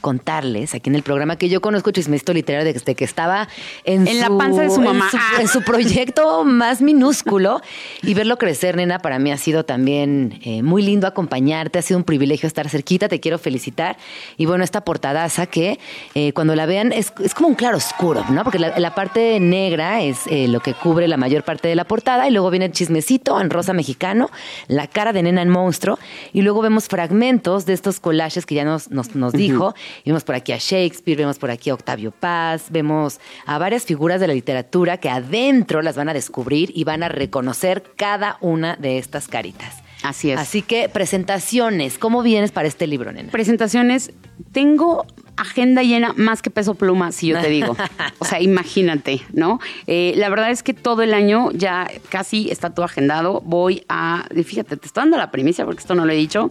contarles aquí en el programa que yo conozco Chismecito Literario desde que estaba en, En la panza de su mamá. En su, Ah. en su proyecto más minúsculo y verlo crecer, nena, para mí ha sido también eh, muy lindo acompañarte, ha sido un privilegio estar cerquita, te quiero felicitar. Y bueno, esta portadaza que eh, cuando la vean es, es como un claro oscuro, ¿no? Porque la, la parte negra es eh, lo que cubre la mayor parte de la portada y luego viene el chismecito en rosa mexicano, la cara de nena en monstruo y luego vemos fragmentos de estos collages que ya nos, nos, nos dijo. Y vemos por aquí a Shakespeare, vemos por aquí a Octavio Paz, vemos a varias figuras de la literatura que adentro las van a descubrir y van a reconocer cada una de estas caritas. Así es. Así que presentaciones, ¿cómo vienes para este libro, nena? presentaciones, tengo agenda llena más que peso pluma, si yo te digo. O sea, imagínate, ¿no? Eh, la verdad es que todo el año ya casi está todo agendado. Voy a, fíjate, te estoy dando la primicia porque esto no lo he dicho,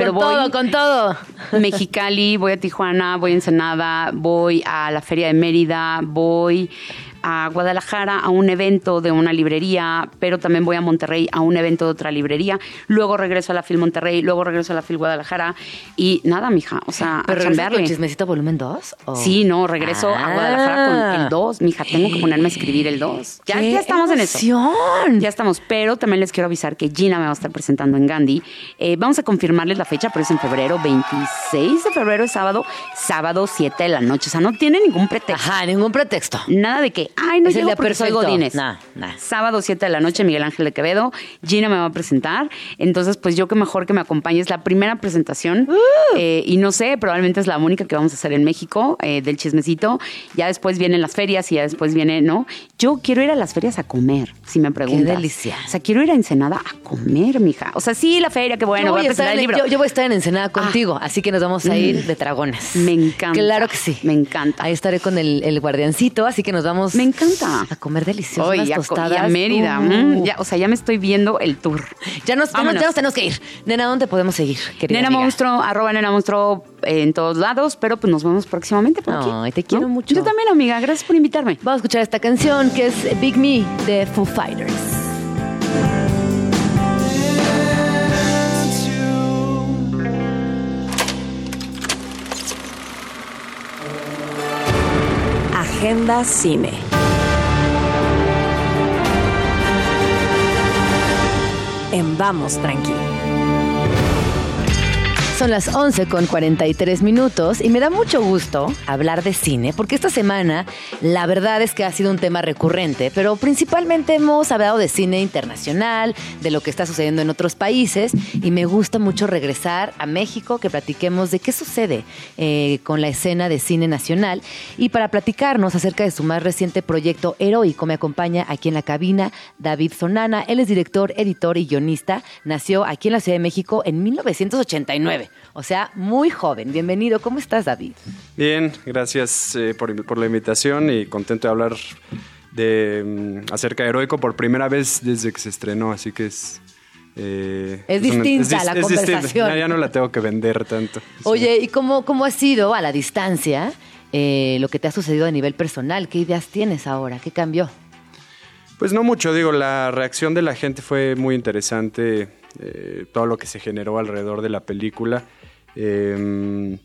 pero con voy todo, con todo. Mexicali, voy a Tijuana, voy a Ensenada, voy a la Feria de Mérida, voy a Guadalajara a un evento de una librería, pero también voy a Monterrey a un evento de otra librería, luego regreso a la Fil Monterrey, luego regreso a la Fil Guadalajara y nada, mija, o sea, ¿Pero a chambearle. Chismecito Volumen 2? o? Sí, no, regreso a Ah. Guadalajara con el 2, mija, tengo que ponerme a escribir el 2. Ya, ¡Qué ya estamos en eso. Ya estamos, pero también les quiero avisar que Gina me va a estar presentando en Gandhi. Eh, vamos a confirmarles la fecha, pero es en febrero, 26 de febrero es sábado, sábado 7 de la noche. O sea, no tiene ningún pretexto. Ajá, ningún pretexto. Nada de que, ay, no Es el día porque soy. Godínez. Nah, nah. Sábado 7 de la noche, Miguel Ángel de Quevedo. Gina me va a presentar. Entonces, pues yo que mejor que me acompañe. Es la primera presentación. Uh. eh, y no sé, probablemente es la única que vamos a hacer en México, eh, del chismecito. Ya después vienen las ferias y ya después viene, ¿no? Yo quiero ir a las ferias a comer, si me preguntas. delicia. O sea, quiero ir a Ensenada a comer, mija. O sea, sí, la feria, que bueno, Yo voy a estar presentar el libro. Ah. Yo, yo voy a estar en Ensenada contigo, así que nos vamos a ir de dragones. Me encanta. Claro que sí. Me encanta. Ahí estaré con el, el guardiancito, así que nos vamos Me encanta. a comer delicioso. Hoy, y a, tostadas. a Mérida. Uh. mm, ya, o sea, ya me estoy viendo el tour. Ya nos, ya, tenemos que ir. Nena, ¿dónde podemos seguir? Nena amiga? Monstruo, arroba Nena Monstruo eh, en todos lados, pero pues nos vemos próximamente por aquí. Ay, te quiero mucho. Yo también, amiga. Gracias por invitarme. Vamos a escuchar esta canción que es Big Me de Foo Fighters. Agenda Cine. En Vamos Tranqui. Son las 11 con 43 minutos y me da mucho gusto hablar de cine porque esta semana la verdad es que ha sido un tema recurrente, pero principalmente hemos hablado de cine internacional, de lo que está sucediendo en otros países y me gusta mucho regresar a México, que platiquemos de qué sucede eh, con la escena de cine nacional. Y para platicarnos acerca de su más reciente proyecto heroico me acompaña aquí en la cabina David Sonana, él es director, editor y guionista, nació aquí en la Ciudad de México en 1989. O sea, muy joven. Bienvenido. ¿Cómo estás, David? Bien, gracias eh, por, por la invitación y contento de hablar de mm, acerca de Heroico por primera vez desde que se estrenó, así que es... eh, Es distinta dis- la distinta. conversación. Ya, ya no la tengo que vender tanto. Oye, ¿y cómo, cómo ha sido a la distancia eh, lo que te ha sucedido a nivel personal? ¿Qué ideas tienes ahora? ¿Qué cambió? Pues no mucho, digo, la reacción de la gente fue muy interesante, eh, todo lo que se generó alrededor de la película. Eh,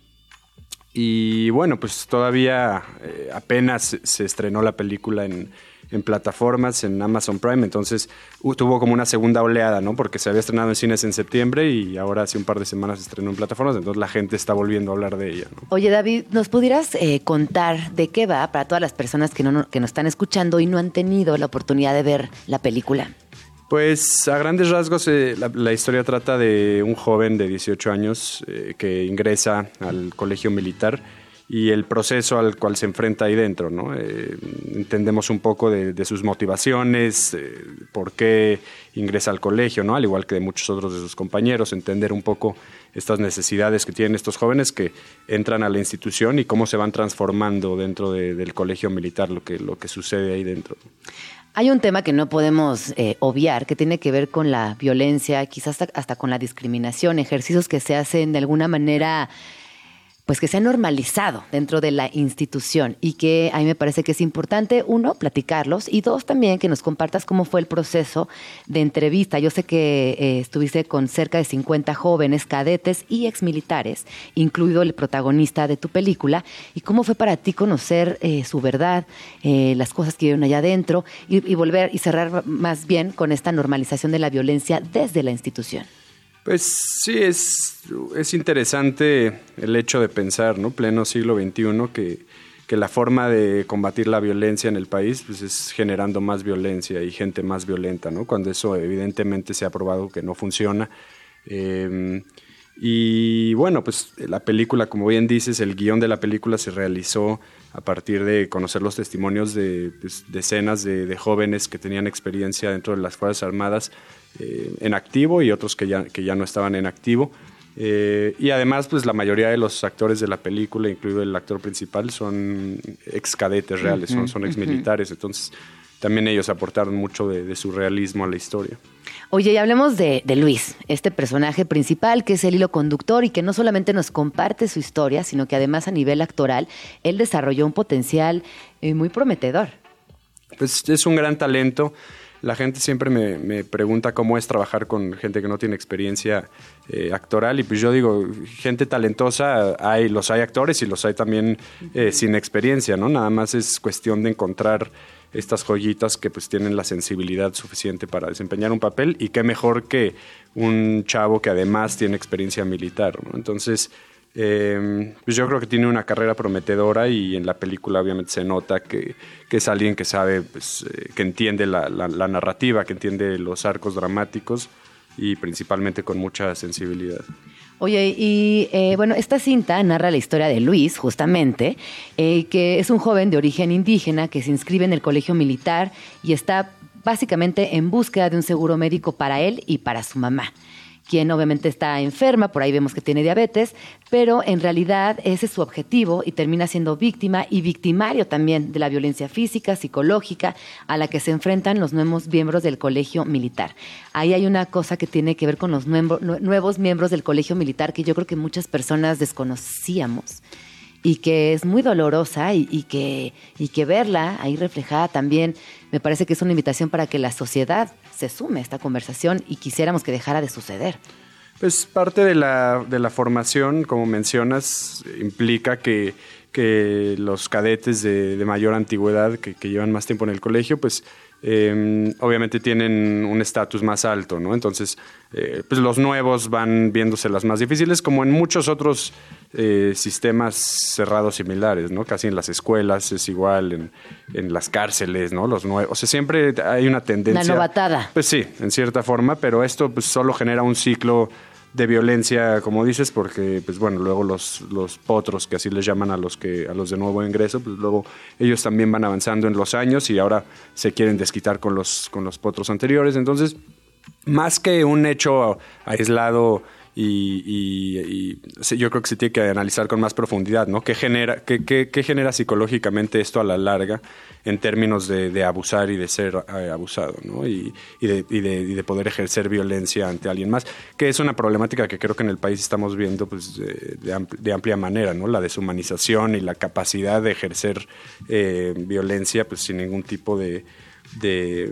y bueno, pues todavía eh, apenas se- estrenó la película en, en plataformas, en Amazon Prime, entonces uh, tuvo como una segunda oleada, ¿no? Porque se había estrenado en cines en septiembre y ahora hace un par de semanas se estrenó en plataformas, entonces la gente está volviendo a hablar de ella, ¿no? Oye, David, ¿nos pudieras eh, contar de qué va para todas las personas que, no, que nos están escuchando y no han tenido la oportunidad de ver la película? Pues a grandes rasgos eh, la, historia trata de un joven de 18 años eh, que ingresa al colegio militar y el proceso al cual se enfrenta ahí dentro, ¿no? Eh, entendemos un poco de, sus motivaciones, por qué ingresa al colegio, ¿no? Al igual que de muchos otros de sus compañeros, entender un poco estas necesidades que tienen estos jóvenes que entran a la institución y cómo se van transformando dentro de- del colegio militar, lo que sucede ahí dentro. Hay un tema que no podemos eh, obviar que tiene que ver con la violencia, quizás hasta, hasta con la discriminación, ejercicios que se hacen de alguna manera pues que se ha normalizado dentro de la institución y que a mí me parece que es importante, uno, platicarlos y dos, también que nos compartas cómo fue el proceso de entrevista. Yo sé que eh, estuviste con cerca de 50 jóvenes, cadetes y exmilitares, incluido el protagonista de tu película, y cómo fue para ti conocer eh, su verdad, eh, las cosas que vieron allá adentro y, y volver y cerrar más bien con esta normalización de la violencia desde la institución. Pues sí, es, es interesante el hecho de pensar, ¿no? Pleno siglo XXI, que, que la forma de combatir la violencia en el país pues es generando más violencia y gente más violenta, ¿no? Cuando eso evidentemente se ha probado que no funciona. Eh, y bueno, pues la película, como bien dices, el guion de la película se realizó a partir de conocer los testimonios de pues, decenas de, de, jóvenes que tenían experiencia dentro de las Fuerzas Armadas eh, en activo y otros que ya, que ya no estaban en activo. Eh, y además, pues la mayoría de los actores de la película, incluido el actor principal, son ex cadetes reales, son, son ex militares. Entonces, también ellos aportaron mucho de, de, su realismo a la historia. Oye, y hablemos de, de, Luis, este personaje principal que es el hilo conductor y que no solamente nos comparte su historia, sino que además a nivel actoral, él desarrolló un potencial eh, muy prometedor. Pues es un gran talento. La gente siempre me, me, pregunta cómo es trabajar con gente que no tiene experiencia eh, actoral y pues yo digo, gente talentosa, hay, los hay actores y los hay también eh, sin experiencia, ¿no? Nada más es cuestión de encontrar estas joyitas que pues tienen la sensibilidad suficiente para desempeñar un papel y qué mejor que un chavo que además tiene experiencia militar, ¿no? Entonces, eh, pues yo creo que tiene una carrera prometedora y en la película obviamente se nota que, es alguien que sabe, pues, eh, que entiende la, la, la, narrativa, que entiende los arcos dramáticos y principalmente con mucha sensibilidad. Oye, y eh, bueno, esta cinta narra la historia de Luis, justamente, eh, que es un joven de origen indígena que se inscribe en el colegio militar y está básicamente en búsqueda de un seguro médico para él y para su mamá quien obviamente está enferma, por ahí vemos que tiene diabetes, pero en realidad ese es su objetivo y termina siendo víctima y victimario también de la violencia física, psicológica, a la que se enfrentan los nuevos miembros del colegio militar. Ahí hay una cosa que tiene que ver con los nuevos miembros del colegio militar que yo creo que muchas personas desconocíamos y que es muy dolorosa y, que, y que verla ahí reflejada también me parece que es una invitación para que la sociedad se sume esta conversación y quisiéramos que dejara de suceder. Pues parte de la, de la formación, como mencionas, implica que, que los cadetes de, mayor antigüedad, que, llevan más tiempo en el colegio, pues eh, obviamente tienen un estatus más alto, ¿no? Entonces, eh, pues los nuevos van viéndose las más difíciles, como en muchos otros eh, sistemas cerrados similares, ¿no? Casi en las escuelas es igual, en, en las cárceles, ¿no? Los nuevos, o sea, siempre hay una tendencia. La novatada. Pues sí, en cierta forma, pero esto pues solo genera un ciclo de violencia, como dices, porque pues bueno, luego los, los potros, que así les llaman a los que a los de nuevo ingreso, pues luego ellos también van avanzando en los años y ahora se quieren desquitar con los con los potros anteriores, entonces más que un hecho aislado y, y, y, yo creo que se tiene que analizar con más profundidad, ¿no? ¿Qué genera, qué, qué, qué genera psicológicamente esto a la larga en términos de, abusar y de ser eh, abusado, ¿no? Y, de, de, de, poder ejercer violencia ante alguien más, que es una problemática que creo que en el país estamos viendo pues, de, amplia manera, ¿no? La deshumanización y la capacidad de ejercer eh, violencia pues, sin ningún tipo de de,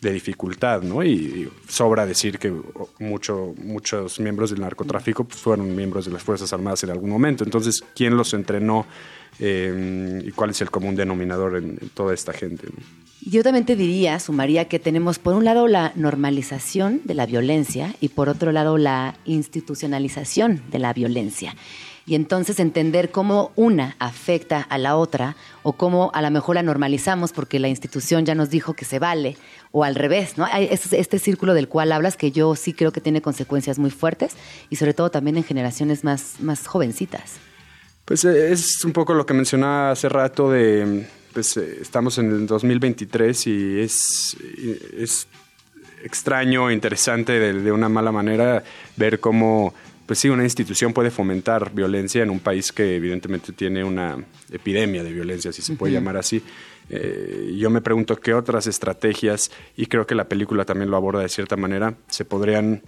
dificultad, ¿no? Y, sobra decir que mucho, muchos miembros del narcotráfico pues, fueron miembros de las Fuerzas Armadas en algún momento. Entonces, ¿quién los entrenó eh, y cuál es el común denominador en, toda esta gente? Yo también te diría, sumaría que tenemos por un lado la normalización de la violencia y por otro lado la institucionalización de la violencia y entonces entender cómo una afecta a la otra o cómo a lo mejor la normalizamos porque la institución ya nos dijo que se vale o al revés, ¿no? Este círculo del cual hablas que yo sí creo que tiene consecuencias muy fuertes y sobre todo también en generaciones más, más jovencitas. Pues es un poco lo que mencionaba hace rato de, pues estamos en el 2023 y es, es extraño, interesante de una mala manera ver cómo pues sí, una institución puede fomentar violencia en un país que evidentemente tiene una epidemia de violencia, si se puede uh -huh. llamar así. Eh, yo me pregunto qué otras estrategias, y creo que la película también lo aborda de cierta manera, se podrían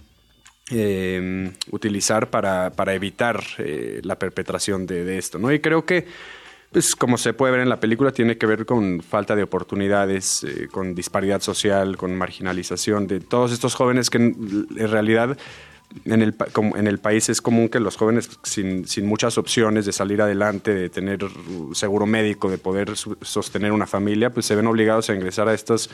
eh, utilizar para, para evitar eh, la perpetración de, de esto, ¿no? Y creo que pues como se puede ver en la película, tiene que ver con falta de oportunidades, eh, con disparidad social, con marginalización de todos estos jóvenes que en realidad en el, como en el país es común que los jóvenes sin, sin muchas opciones de salir adelante, de tener seguro médico, de poder su- sostener una familia, pues se ven obligados a ingresar a estas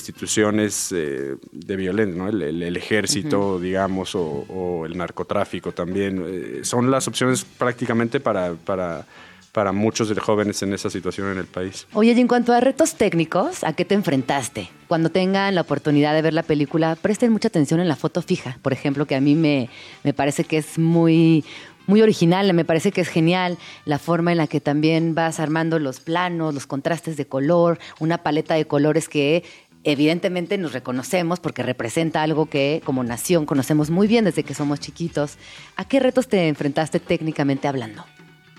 instituciones eh, de violencia, ¿no? el, el- el ejército, digamos, o, o el narcotráfico también. Eh, son las opciones prácticamente para, para, para muchos jóvenes en esa situación en el país. Oye, y en cuanto a retos técnicos, ¿a qué te enfrentaste? Cuando tengan la oportunidad de ver la película, presten mucha atención en la foto fija, por ejemplo, que a mí me, me parece que es muy, muy original, me parece que es genial la forma en la que también vas armando los planos, los contrastes de color, una paleta de colores que evidentemente nos reconocemos porque representa algo que como nación conocemos muy bien desde que somos chiquitos. ¿A qué retos te enfrentaste técnicamente hablando?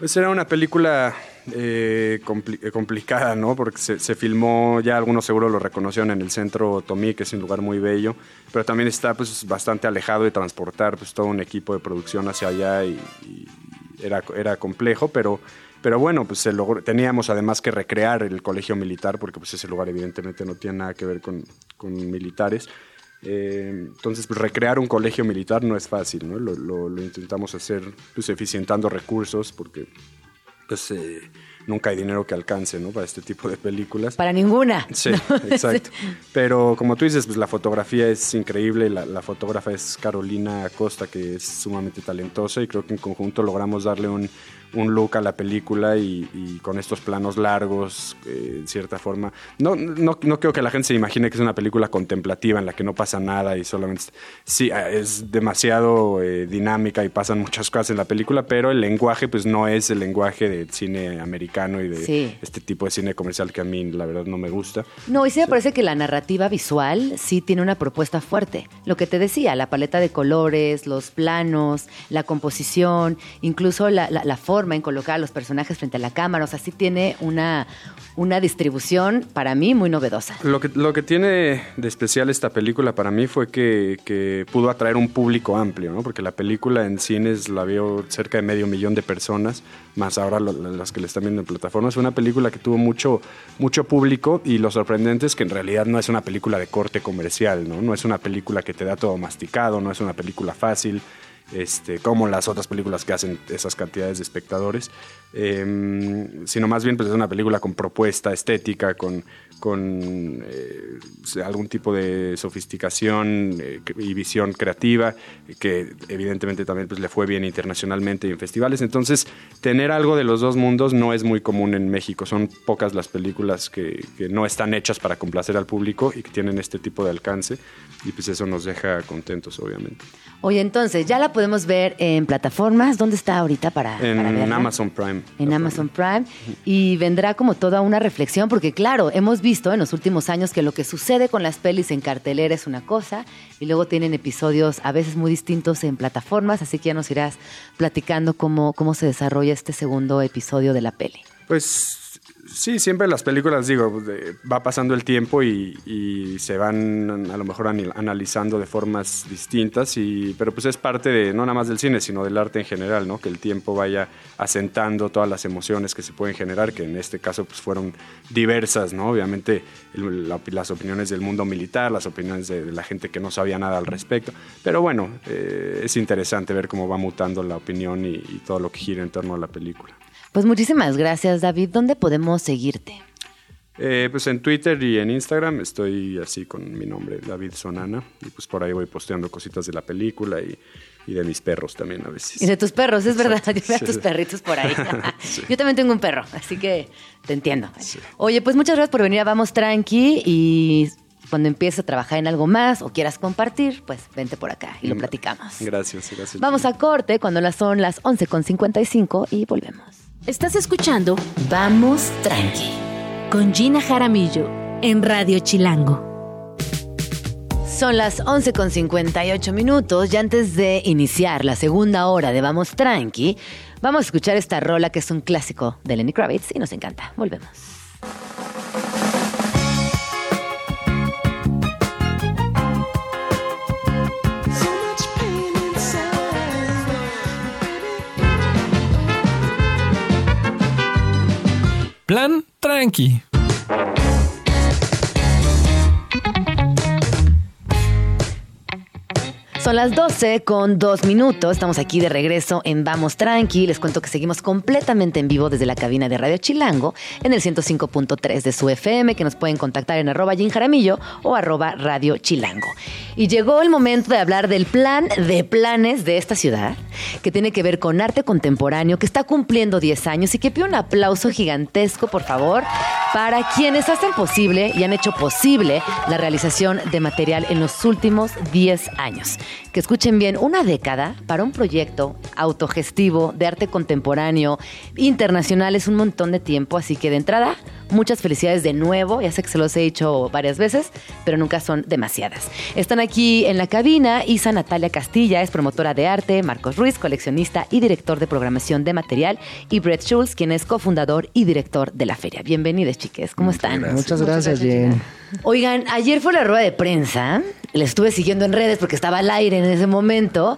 Pues era una película eh, eh, complicada, ¿no? Porque se, filmó, ya algunos seguro lo reconocieron en el centro Tomí, que es un lugar muy bello, pero también está pues bastante alejado de transportar pues todo un equipo de producción hacia allá y, y era, era complejo, pero, pero bueno, pues se logró- teníamos además que recrear el colegio militar, porque pues ese lugar evidentemente no tiene nada que ver con, con militares. Eh, entonces, pues, recrear un colegio militar no es fácil, ¿no? Lo, lo- lo intentamos hacer pues, eficientando recursos, porque pues, eh, nunca hay dinero que alcance, ¿no? Para este tipo de películas. Para ninguna. Sí, ¿no? exacto. Pero como tú dices, pues la fotografía es increíble, la, la fotógrafa es Carolina Acosta, que es sumamente talentosa y creo que en conjunto logramos darle un, un look a la película y, y con estos planos largos, eh, en cierta forma. No, no, no creo que la gente se imagine que es una película contemplativa en la que no pasa nada y solamente... Sí, eh, es demasiado eh, dinámica y pasan muchas cosas en la película, pero el lenguaje pues no es el lenguaje de cine americano y de Sí. este tipo de cine comercial que a mí la verdad no me gusta. No, y sí me parece que la narrativa visual sí tiene una propuesta fuerte. Lo que te decía, la paleta de colores, los planos, la composición, incluso la, la- la forma en colocar a los personajes frente a la cámara. O sea, sí tiene una, una distribución para mí muy novedosa. Lo que, lo que tiene de especial esta película para mí fue que, pudo atraer un público amplio, ¿no? Porque la película en cines la vio cerca de medio millón de personas, más ahora lo- las que le están viendo en plataformas. Fue una película que tuvo mucho, mucho público y lo sorprendente es que en realidad no es una película de corte comercial, ¿no? No es una película que te da todo masticado, no es una película fácil. Este, como las otras películas que hacen esas cantidades de espectadores, eh, sino más bien pues, es una película con propuesta estética, con, con eh, algún tipo de sofisticación eh, y visión creativa, que evidentemente también pues, le fue bien internacionalmente y en festivales. Entonces, tener algo de los dos mundos no es muy común en México. Son pocas las películas que, que no están hechas para complacer al público y que tienen este tipo de alcance. Y pues eso nos deja contentos, obviamente. Oye, entonces, ya la podemos ver en plataformas. ¿Dónde está ahorita para, para En verla? Amazon Prime. En Amazon Prime y vendrá como toda una reflexión porque claro, hemos visto en los últimos años que lo que sucede con las pelis en cartelera es una cosa y luego tienen episodios a veces muy distintos en plataformas, así que ya nos irás platicando cómo, cómo se desarrolla este segundo episodio de la peli. Pues sí, siempre las películas, digo, va pasando el tiempo y, y se van a lo mejor analizando de formas distintas, y, pero pues es parte de, no nada más del cine, sino del arte en general, ¿no? Que el tiempo vaya asentando todas las emociones que se pueden generar, que en este caso pues fueron diversas, ¿no? Obviamente las opiniones del mundo militar, las opiniones de, la gente que no sabía nada al respecto, pero bueno, eh, es interesante ver cómo va mutando la opinión y todo lo que gira en torno a la película. Pues muchísimas gracias David, ¿dónde podemos seguirte? Eh, pues en Twitter y en Instagram estoy así con mi nombre, David Sonana. Y pues por ahí voy posteando cositas de la película y, y de mis perros también a veces. Y de tus perros, es verdad, yo veo a tus perritos por ahí. Yo también tengo un perro, así que te entiendo. Oye, pues muchas gracias por venir a Vamos Tranqui y cuando empieces a trabajar en algo más o quieras compartir, pues vente por acá y lo platicamos. Gracias, gracias. Vamos a corte cuando las son las 11.55 y volvemos. Estás escuchando Vamos Tranqui. con Gina Jaramillo en Radio Chilango. Son las 11.58 minutos y antes de iniciar la segunda hora de Vamos Tranqui, vamos a escuchar esta rola que es un clásico de Lenny Kravitz y nos encanta. Volvemos. Plan Tranqui. Son las 12 con dos minutos. Estamos aquí de regreso en Vamos Tranqui. Les cuento que seguimos completamente en vivo desde la cabina de Radio Chilango en el 105.3 de su FM, que nos pueden contactar en arroba Jaramillo o arroba Radio Chilango. Y llegó el momento de hablar del plan de planes de esta ciudad, que tiene que ver con arte contemporáneo, que está cumpliendo 10 años y que pide un aplauso gigantesco, por favor, para quienes hacen posible y han hecho posible la realización de material en los últimos 10 años que escuchen bien, una década para un proyecto autogestivo de arte contemporáneo internacional es un montón de tiempo, así que de entrada, muchas felicidades de nuevo, ya sé que se los he dicho varias veces, pero nunca son demasiadas. Están aquí en la cabina Isa Natalia Castilla, es promotora de arte, Marcos Ruiz, coleccionista y director de programación de material, y Brett Schultz, quien es cofundador y director de la feria. Bienvenidos, chiques, ¿cómo están? Muchas gracias, Jen. Oigan, ayer fue la rueda de prensa, le estuve siguiendo en redes porque estaba al aire en ese momento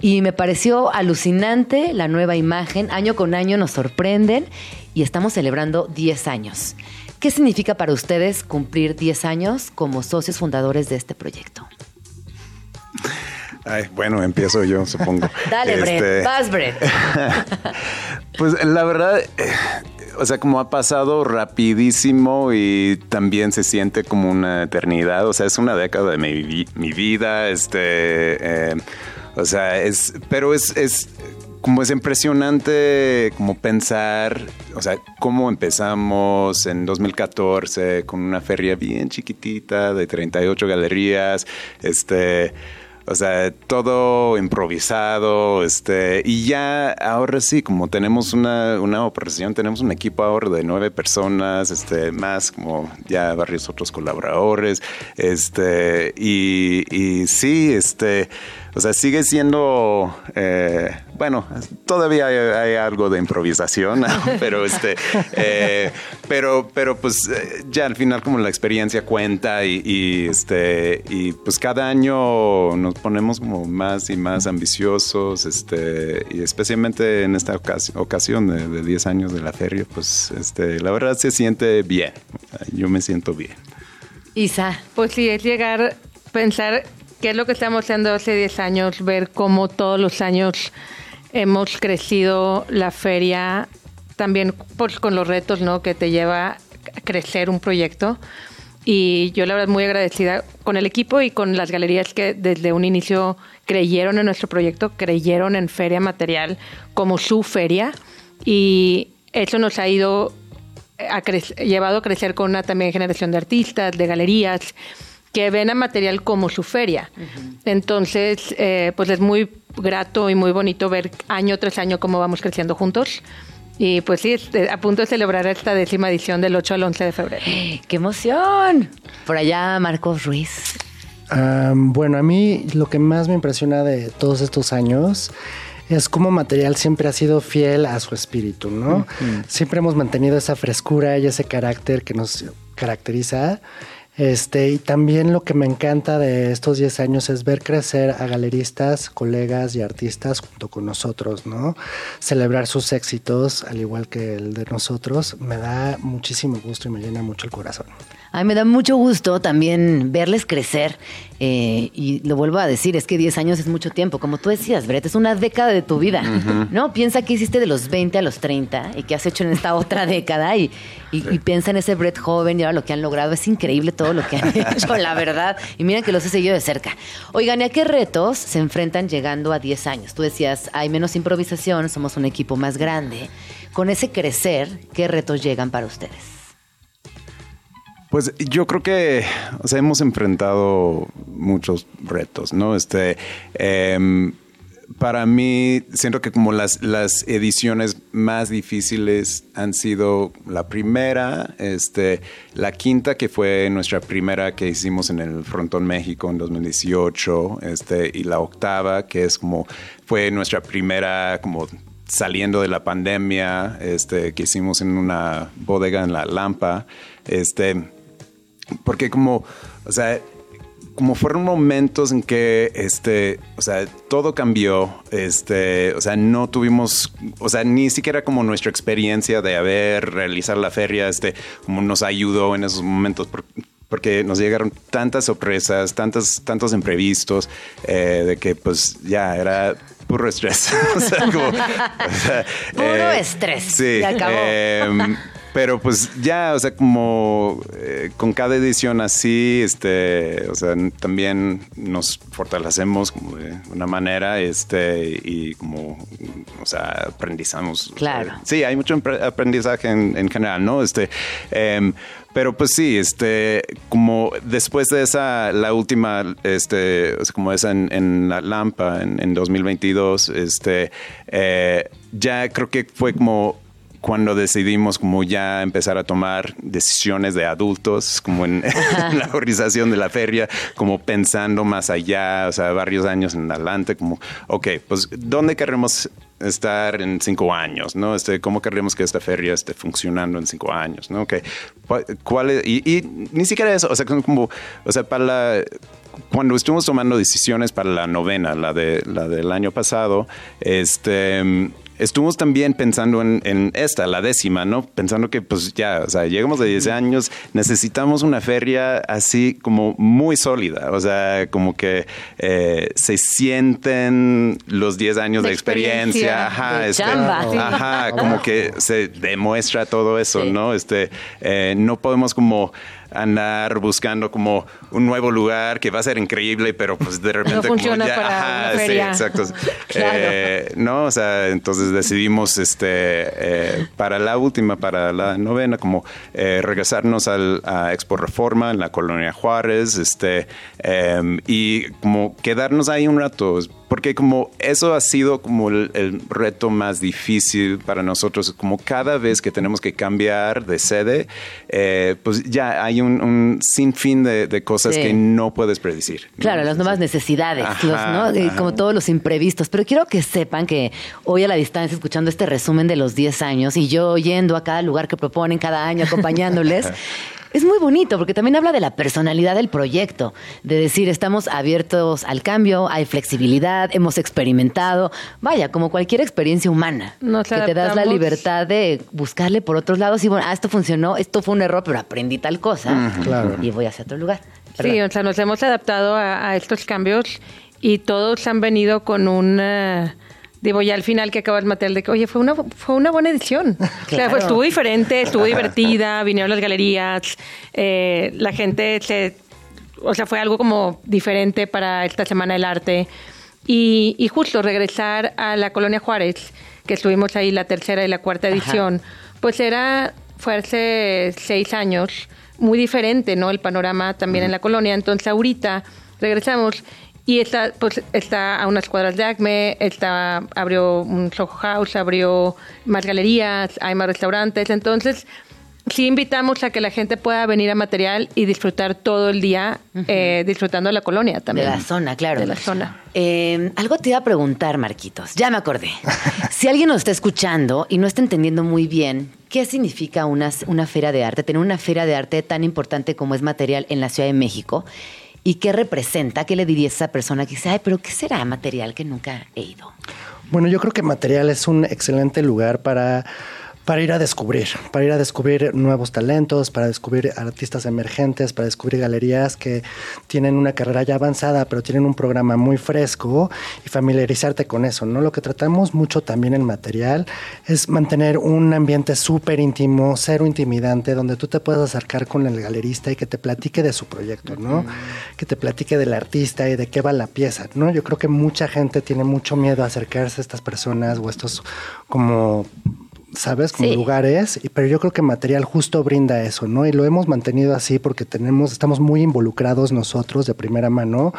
y me pareció alucinante la nueva imagen. Año con año nos sorprenden y estamos celebrando 10 años. ¿Qué significa para ustedes cumplir 10 años como socios fundadores de este proyecto? Ay, bueno, empiezo yo, supongo. Dale, Brett. Este, Vas, Brett. Pues la verdad, eh, o sea, como ha pasado rapidísimo y también se siente como una eternidad. O sea, es una década de mi vida. Este, eh, o sea, es, pero es, es como es impresionante como pensar, o sea, cómo empezamos en 2014 con una feria bien chiquitita de 38 galerías, este, o sea, todo improvisado, este, y ya ahora sí, como tenemos una, una operación, tenemos un equipo ahora de nueve personas, este, más como ya varios otros colaboradores, este, y, y sí, este, o sea, sigue siendo, eh, bueno, todavía hay, hay algo de improvisación, pero este, eh, pero, pero pues eh, ya al final como la experiencia cuenta y, y, este, y pues cada año nos ponemos como más y más ambiciosos, este, y especialmente en esta ocas- ocasión de, de 10 años de la feria, pues este, la verdad se siente bien, yo me siento bien. Isa, Pues sí, es llegar, pensar qué es lo que estamos haciendo hace 10 años, ver cómo todos los años hemos crecido la feria, también pues, con los retos ¿no? que te lleva a crecer un proyecto. Y yo la verdad muy agradecida con el equipo y con las galerías que desde un inicio creyeron en nuestro proyecto, creyeron en Feria Material como su feria y eso nos ha ido a cre- llevado a crecer con una también generación de artistas, de galerías, que ven a material como su feria. Entonces, eh, pues es muy grato y muy bonito ver año tras año cómo vamos creciendo juntos. Y pues sí, eh, a punto de celebrar esta décima edición del 8 al 11 de febrero. ¡qué emoción! Por allá, Marcos Ruiz. Bueno, a mí lo que más me impresiona de todos estos años es cómo material siempre ha sido fiel a su espíritu, ¿no? Siempre hemos mantenido esa frescura y ese carácter que nos caracteriza. Este, y también lo que me encanta de estos 10 años es ver crecer a galeristas, colegas y artistas junto con nosotros, ¿no? Celebrar sus éxitos, al igual que el de nosotros, me da muchísimo gusto y me llena mucho el corazón. A mí me da mucho gusto también verles crecer. eh, y lo vuelvo a decir, es que 10 años es mucho tiempo. Como tú decías, Brett, es una década de tu vida. ¿No? Piensa que hiciste de los 20 a los 30 y que has hecho en esta otra década. Y, y- y piensa en ese Brett joven y ahora lo que han logrado. Es increíble todo lo que han hecho, la verdad. Y miren que los he seguido de cerca. Oigan, ¿y a qué retos se enfrentan llegando a 10 años? Tú decías, hay menos improvisación, somos un equipo más grande. Con ese crecer, ¿qué retos llegan para ustedes? Pues yo creo que, o sea, hemos enfrentado muchos retos, ¿no? Este, em, para mí, siento que como las, las ediciones más difíciles han sido la primera, este, la quinta, que fue nuestra primera que hicimos en el Frontón México en 2018, este, y la octava, que es como, fue nuestra primera como saliendo de la pandemia, este, que hicimos en una bodega en La Lampa, este, porque como, o sea, como fueron momentos en que, este, o sea, todo cambió, este, o sea, no tuvimos, o sea, ni siquiera como nuestra experiencia de haber realizado la feria, este, como nos ayudó en esos momentos. porque nos llegaron tantas sorpresas, tantos, tantos imprevistos, eh, de que pues ya era puro estrés. o sea, como, puro eh, estrés. Sí. acabó. Em, pero pues ya, o sea, como eh, con cada edición así, este, o sea, también nos fortalecemos como de una manera, este, y como, o sea, aprendizamos. Claro. Sí, hay mucho aprendizaje en, general, ¿no? Este, em, pero pues sí, este, como después de esa, la última, este, como esa en, la Lampa en, en 2022, este, eh, ya creo que fue como cuando decidimos como ya empezar a tomar decisiones de adultos, como en, la organización de la feria, como pensando más allá, o sea, varios años en adelante, como, ok, pues, ¿dónde queremos estar en cinco años, ¿no? Este, ¿Cómo queremos que esta feria esté funcionando en cinco años, ¿no? Okay. ¿Cuál? Y, ni siquiera eso, o sea, como, o sea, para cuando estuvimos tomando decisiones para la novena, la, de, la del año pasado, este estuvimos también pensando en, esta, la décima, ¿no? Pensando que pues ya, o sea, llegamos de 10 años, necesitamos una feria así como muy sólida, o sea, como que eh, se sienten los 10 años de, experiencia, ajá, este, ajá, como que se demuestra todo eso, ¿no? Este, eh, no podemos como andar buscando como un nuevo lugar que va a ser increíble, pero pues de repente no funciona como ya, ajá, sí, exacto. eh, no, o sea, entonces decidimos este eh, para la última, para la novena, como eh, regresarnos al, a Expo Reforma en la colonia Juárez, este em, y como quedarnos ahí un rato porque como eso ha sido como el, reto más difícil para nosotros, como cada vez que tenemos que cambiar de sede, eh, pues ya hay un, sinfín de, cosas que no puedes predecir. Claro, las nuevas necesidades, como todos los imprevistos. Pero quiero que sepan que hoy a la distancia, escuchando este resumen de los 10 años y yo yendo a cada lugar que proponen cada año, acompañándoles, es muy bonito porque también habla de la personalidad del proyecto, de decir, estamos abiertos al cambio, hay flexibilidad, hemos experimentado, vaya, como cualquier experiencia humana, que te das la libertad de buscarle por otros lados y bueno, ah, esto funcionó, esto fue un error, pero aprendí tal cosa y voy hacia otro lugar. Sí, o sea, nos hemos adaptado a, estos cambios y todos han venido con un... digo, ya al final que acaba el material de que, oye, fue una, fue una buena edición. O sea, estuvo diferente, estuvo divertida, vinieron las galerías, eh, la gente se, o sea, fue algo como diferente para esta Semana del Arte. Y, justo regresar a la Colonia Juárez, que estuvimos ahí la tercera y la cuarta edición, pues era, fue hace seis años, muy diferente, ¿no? El panorama también en la colonia. Entonces ahorita regresamos y está, pues, está a unas cuadras de Acme, está, abrió un Soho House, abrió más galerías, hay más restaurantes. Entonces, sí invitamos a que la gente pueda venir a material y disfrutar todo el día, eh, disfrutando de la colonia también. De la zona, claro. De la zona. Eh, algo te iba a preguntar, Marquitos. Ya me acordé. si alguien nos está escuchando y no está entendiendo muy bien qué significa una, una feria de arte, tener una feria de arte tan importante como es material en la Ciudad de México, ¿Y qué representa? ¿Qué le diría a esa persona que dice, ay, pero qué será material que nunca he ido? Bueno, yo creo que material es un excelente lugar para para ir a descubrir, para ir a descubrir nuevos talentos, para descubrir artistas emergentes, para descubrir galerías que tienen una carrera ya avanzada, pero tienen un programa muy fresco y familiarizarte con eso, ¿no? Lo que tratamos mucho también en material es mantener un ambiente súper íntimo, cero intimidante, donde tú te puedas acercar con el galerista y que te platique de su proyecto, ¿no? Que te platique del artista y de qué va la pieza, ¿no? Yo creo que mucha gente tiene mucho miedo a acercarse a estas personas o estos como ¿sabes? Como lugares, pero yo creo que material justo brinda eso, ¿no? Y lo hemos mantenido así porque tenemos, estamos muy involucrados nosotros de primera mano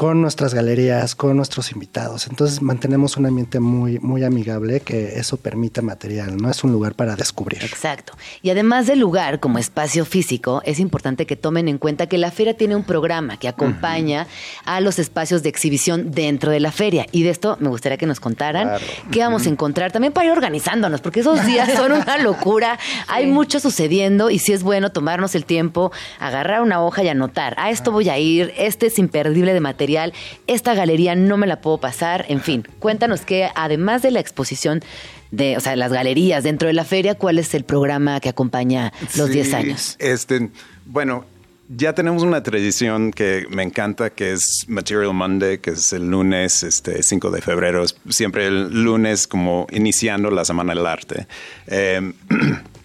con nuestras galerías, con nuestros invitados. Entonces mantenemos un ambiente muy, muy amigable que eso permite material, ¿no? Es un lugar para descubrir. Exacto. Y además del lugar como espacio físico, es importante que tomen en cuenta que la feria tiene un programa que acompaña a los espacios de exhibición dentro de la feria. Y de esto me gustaría que nos contaran qué vamos a encontrar también para ir organizándonos, porque esos días son una locura. Hay mucho sucediendo y sí es bueno tomarnos el tiempo, agarrar una hoja y anotar. A esto voy a ir, este es imperdible de material esta galería no me la puedo pasar, en fin, cuéntanos que además de la exposición de, o sea, las galerías dentro de la feria, ¿cuál es el programa que acompaña los 10 años? Este, bueno, ya tenemos una tradición que me encanta, que es Material Monday, que es el lunes este, 5 de febrero, siempre el lunes como iniciando la Semana del Arte. Eh,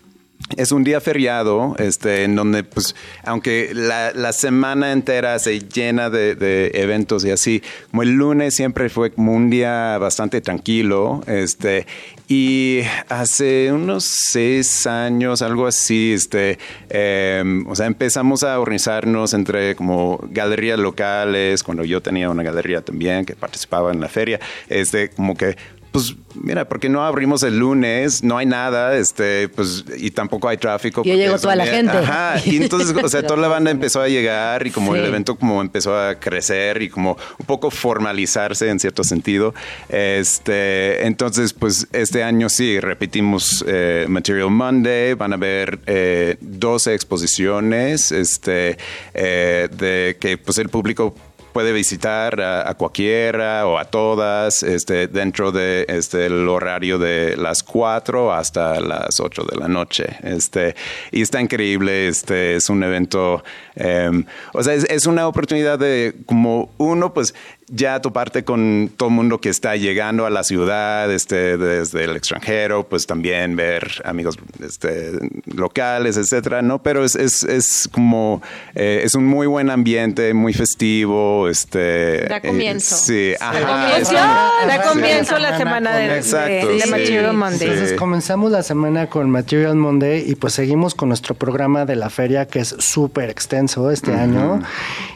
es un día feriado, este, en donde, pues, aunque la, semana entera se llena de, eventos y así, como el lunes siempre fue como un día bastante tranquilo, este, y hace unos seis años, algo así, este, em, o sea, empezamos a organizarnos entre como galerías locales, cuando yo tenía una galería también que participaba en la feria, este, como que pues mira, porque no abrimos el lunes, no hay nada, este, pues, y tampoco hay tráfico. Y llegó toda la gente. Ajá, y entonces, o sea, toda la banda empezó a llegar y como el evento como empezó a crecer y como un poco formalizarse en cierto sentido. Este, entonces, pues este año sí, repetimos eh, Material Monday, van a haber eh, 12 exposiciones, este, eh, de que pues el público puede visitar a, cualquiera o a todas este, dentro de este, el horario de las 4 hasta las 8 de la noche. Este, y está increíble, este, es un evento, em, o sea, es, es, una oportunidad de como uno, pues ya toparte con todo el mundo que está llegando a la ciudad este, desde el extranjero, pues también ver amigos este, locales, etcétera, ¿no? Pero es, es, es como, eh, es un muy buen ambiente, muy festivo, este... Da comienzo. Eh, sí, Da comienzo, la semana de, Material Monday. Entonces comenzamos la semana con Material Monday y pues seguimos con nuestro programa de la feria que es súper extenso este año.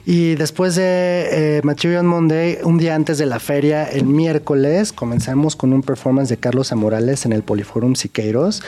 Y después de eh, Material Monday un día antes de la feria, el miércoles, comenzamos con un performance de Carlos Amorales en el Poliforum Siqueiros.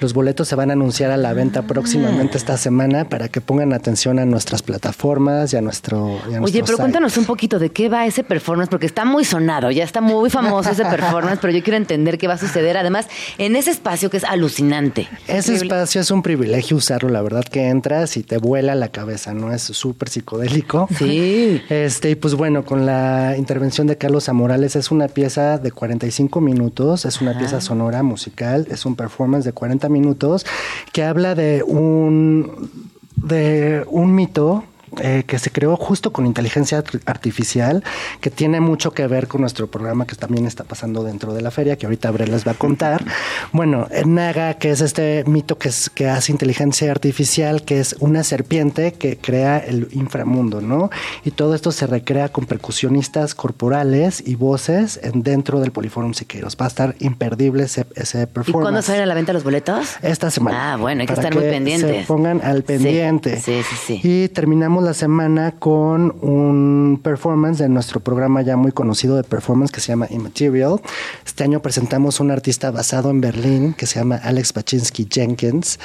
Los boletos se van a anunciar a la venta próximamente esta semana para que pongan atención a nuestras plataformas y a nuestro. Oye, pero cuéntanos un poquito de qué va ese performance, porque está muy sonado, ya está muy famoso ese performance, pero yo quiero entender qué va a suceder. Además, en ese espacio que es alucinante. Ese espacio es un privilegio usarlo, la verdad que entras y te vuela la cabeza, ¿no? Es súper psicodélico. Sí. Este, y pues bueno, con la intervención de Carlos Amorales es una pieza de 45 minutos, es una pieza sonora musical, es un performance de 40 minutos que habla de un de un mito eh, que se creó justo con inteligencia artificial, que tiene mucho que ver con nuestro programa que también está pasando dentro de la feria, que ahorita Abril les va a contar. Bueno, Naga, que es este mito que, es, que hace inteligencia artificial, que es una serpiente que crea el inframundo, ¿no? Y todo esto se recrea con percusionistas corporales y voces en, dentro del Poliforum Siqueiros. Va a estar imperdible ese, ese performance. ¿Y cuándo salen a la venta los boletos? Esta semana. Ah, bueno, hay que estar muy pendientes. Se pongan al pendiente. sí, sí. sí. Y terminamos la semana con un performance de nuestro programa ya muy conocido de performance que se llama Immaterial. Este año presentamos un artista basado en Berlín que se llama Alex Baczynski Jenkins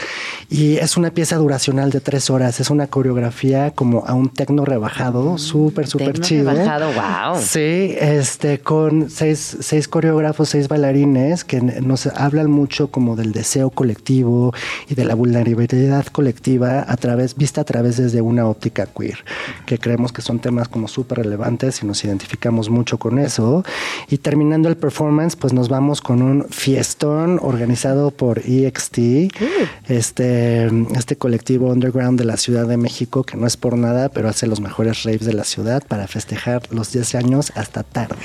y es una pieza duracional de tres horas. Es una coreografía como a un tecno rebajado, súper, súper chido. rebajado, wow. Sí, este, con seis, seis coreógrafos, seis bailarines que nos hablan mucho como del deseo colectivo y de la vulnerabilidad colectiva a través, vista a través desde una óptica queer, que creemos que son temas como súper relevantes y nos identificamos mucho con eso. Y terminando el performance, pues nos vamos con un fiestón organizado por EXT, este, este colectivo underground de la Ciudad de México, que no es por nada, pero hace los mejores raves de la ciudad para festejar los 10 años hasta tarde.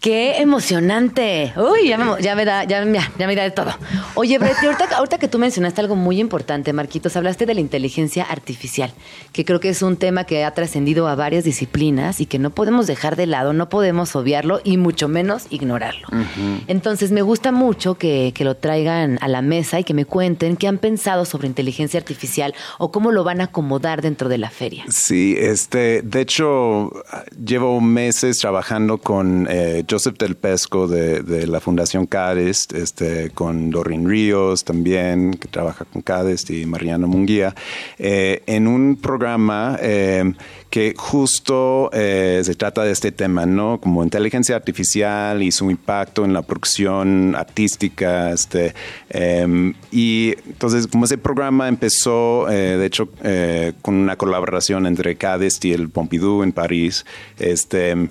¡Qué emocionante! Uy, ya me, ya me da, ya, ya, me da de todo. Oye, Brett, ahorita, ahorita que tú mencionaste algo muy importante, Marquitos, hablaste de la inteligencia artificial, que creo que es un tema que ha trascendido a varias disciplinas y que no podemos dejar de lado, no podemos obviarlo y mucho menos ignorarlo. Entonces me gusta mucho que, que lo traigan a la mesa y que me cuenten qué han pensado sobre inteligencia artificial o cómo lo van a acomodar dentro de la feria. Sí, este, de hecho, llevo meses trabajando con eh, Joseph Del Pesco de, de la Fundación CADEST, este, con Doreen Ríos también, que trabaja con CADEST, y Mariano Munguía, eh, en un programa eh, que justo eh, se trata de este tema, ¿no? Como inteligencia artificial y su impacto en la producción artística, este, em, y entonces como ese programa empezó, eh, de hecho, eh, con una colaboración entre CADEST y el Pompidou en París, este,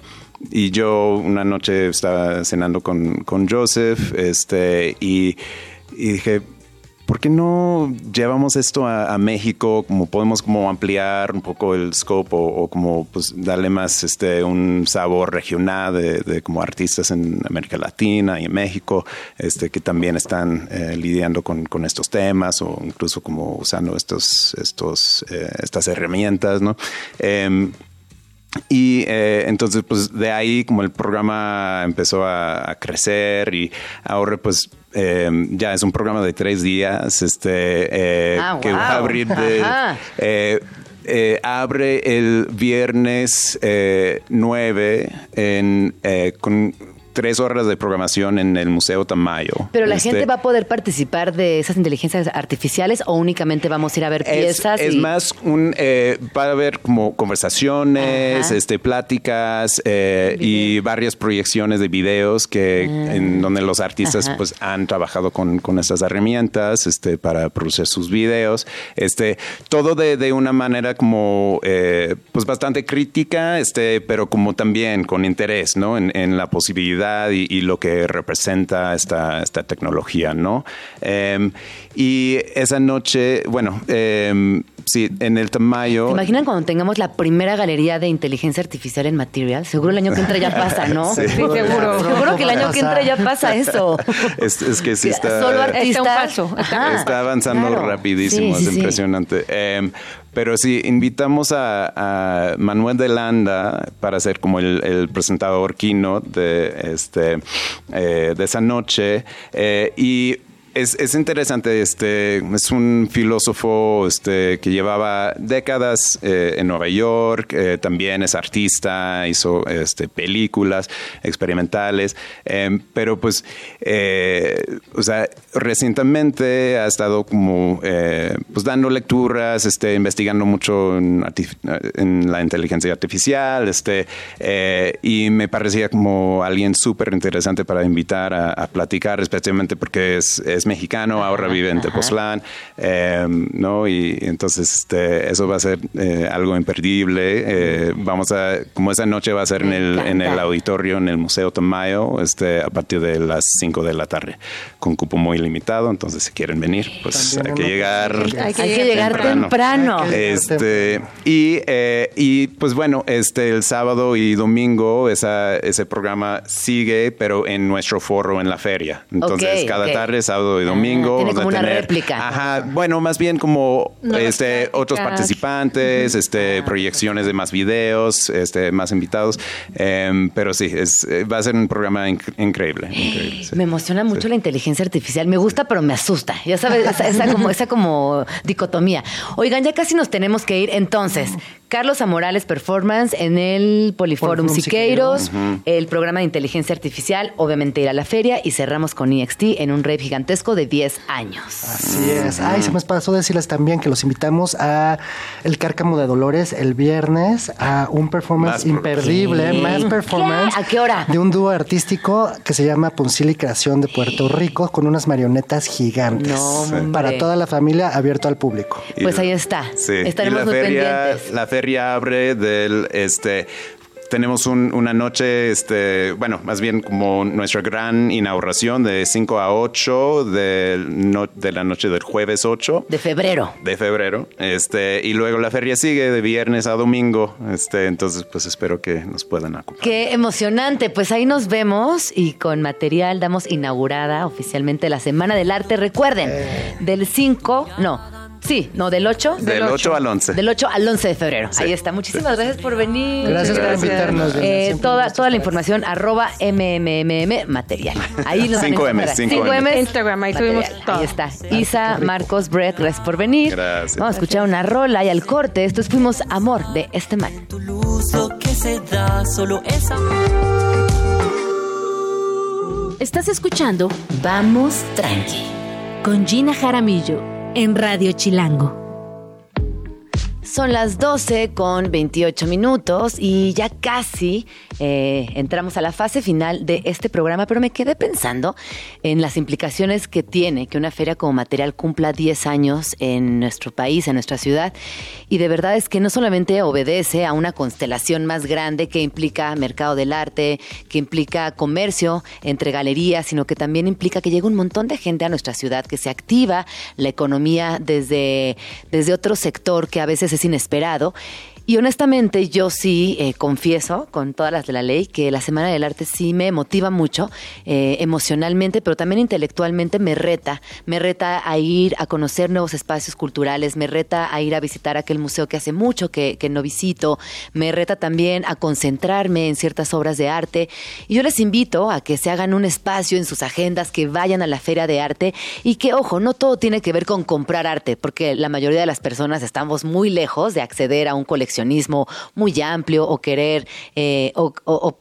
y yo una noche estaba cenando con, con Joseph, este, y dije, ¿por qué no llevamos esto a, México? Como podemos como ampliar un poco el scope o, como pues darle más este un sabor regional de, como artistas en América Latina y en México, este que también están eh, lidiando con, estos temas o incluso como usando estos estos eh, estas herramientas, ¿no? Em, y eh, entonces, pues de ahí como el programa empezó a crecer y ahora pues eh, ya es un programa de tres días este, eh, Ah, que va a wow. abrir de... Eh, eh, abre el viernes eh, 9 en, eh, con tres horas de programación en el Museo Tamayo. Pero la Este, gente va a poder participar de esas inteligencias artificiales o únicamente vamos a ir a ver piezas. es y- más un eh, va a haber como conversaciones, Ajá. este, pláticas eh, y varias proyecciones de videos que en donde los artistas Ah. Ajá. pues han trabajado con, con estas herramientas este, para producir sus videos. Este, todo de, de una manera como eh, pues bastante crítica, este, pero como también con interés, ¿no? En, en la posibilidad y, y lo que representa esta, esta tecnología, ¿no? Em, y esa noche, bueno, em, sí, en el Tamayo. ¿Se imaginan cuando tengamos la primera galería de inteligencia artificial en Material? Seguro el año que entra ya pasa, ¿no? Sí. seguro. Seguro que el año que entra ya pasa eso. Es, es que sí está. Solo artistas. Está un paso. Ajá, está avanzando claro. rapidísimo, Sí, sí, es sí. impresionante. Em, pero sí, invitamos a, Manuel de Landa para ser como el, el presentador keynote de, este, eh, de esa noche. Eh, y es, es interesante, este, es un filósofo este, que llevaba décadas eh, en Nueva York, eh, también es artista, hizo este, películas experimentales, eh, pero pues, eh, o sea, recientemente ha estado como pues dando lecturas, este, investigando mucho en, la inteligencia artificial, este, y me parecía como alguien súper interesante para invitar a, platicar, especialmente porque es mexicano, ahora vive en Tepoztlán, eh, ¿no? Y entonces este, eso va a ser eh, algo imperdible. Eh, vamos a, como esa noche va a ser en el, en el auditorio, en el Museo Tamayo, este, a partir de las 5 de la tarde, con cupo muy limitado, entonces si quieren venir, pues También hay que llegar. Hay que Hay que llegar temprano. temprano. Este, y, eh, y pues bueno, este el sábado y domingo esa, ese programa sigue, pero en nuestro foro en la feria. Entonces, cada tarde, sábado y Ah, domingo. tiene como una tener- réplica. Ajá, bueno, más bien como este, otros pláticas. participantes, este, proyecciones de más videos, este, más invitados. Em, pero sí, es, eh, va a ser un programa inc- increíble. increíble, sí. Me emociona mucho la inteligencia artificial. Me gusta, pero me asusta. Ya sabes, esa, esa como, esa como dicotomía. Oigan, ya casi nos tenemos que ir. Entonces, Carlos Amorales Performance en el Poliforum Poliforum Siqueiros, el programa de inteligencia artificial, obviamente ir a la feria y cerramos con EXT en un rave gigantesco de 10 años. Así es. Ay, se me pasó decirles también que los invitamos a El Cárcamo de Dolores el viernes a un performance Más imperdible, ¿Qué? más performance. ¿Qué? ¿A qué hora? De un dúo artístico que se llama Puncil y Creación de Puerto Rico con unas marionetas gigantes. No. Para toda la familia, abierto al público. Y Pues ahí está. Sí. Estaremos y la muy feria, pendientes. La feria abre del este. Tenemos un- una noche, este, bueno, más bien como nuestra gran inauguración de 5 a 8 de, no- de la noche del jueves 8 De febrero. de febrero. Este, y luego la feria sigue de viernes a domingo. Este, entonces, pues espero que nos puedan acompañar. Qué emocionante. Pues ahí nos vemos y con material damos inaugurada oficialmente la Semana del Arte. Recuerden, del 5, no, Sí, no, del 8. Del 8 al 11. Del 8 al 11 de febrero. Sí. Ahí está. Muchísimas gracias por venir. Gracias por invitarnos. Eh, toda, la información arroba mmm material. Ahí nos van a 5M, encontrar. 5M. 5M, Instagram, ahí material. subimos todo. Ahí está. Isa, Marcos, Brett, gracias por venir. Gracias. Vamos a escuchar una rola y al corte. Esto es Fuimos Amor de este man. tu luz lo que se da solo es Estás escuchando Vamos tranqui. con Gina Jaramillo en Radio Chilango. Son las 12 con 28 minutos y ya casi eh, entramos a la fase final de este programa, pero me quedé pensando en las implicaciones que tiene que una feria como material cumpla 10 años en nuestro país, en nuestra ciudad. Y de verdad es que no solamente obedece a una constelación más grande que implica mercado del arte, que implica comercio entre galerías, sino que también implica que llega un montón de gente a nuestra ciudad, que se activa la economía desde, desde otro sector que a veces es inesperado. Y honestamente yo sí eh, confieso, con todas las de la ley, que la Semana del Arte sí me motiva mucho, eh, emocionalmente, pero también intelectualmente me reta. Me reta a ir a conocer nuevos espacios culturales, me reta a ir a visitar aquel museo que hace mucho que, no visito, me reta también a concentrarme en ciertas obras de arte. Y yo les invito a que se hagan un espacio en sus agendas, que vayan a la Feria de Arte y que, ojo, no todo tiene que ver con comprar arte, porque la mayoría de las personas estamos muy lejos de acceder a un muy amplio o querer eh, o, o-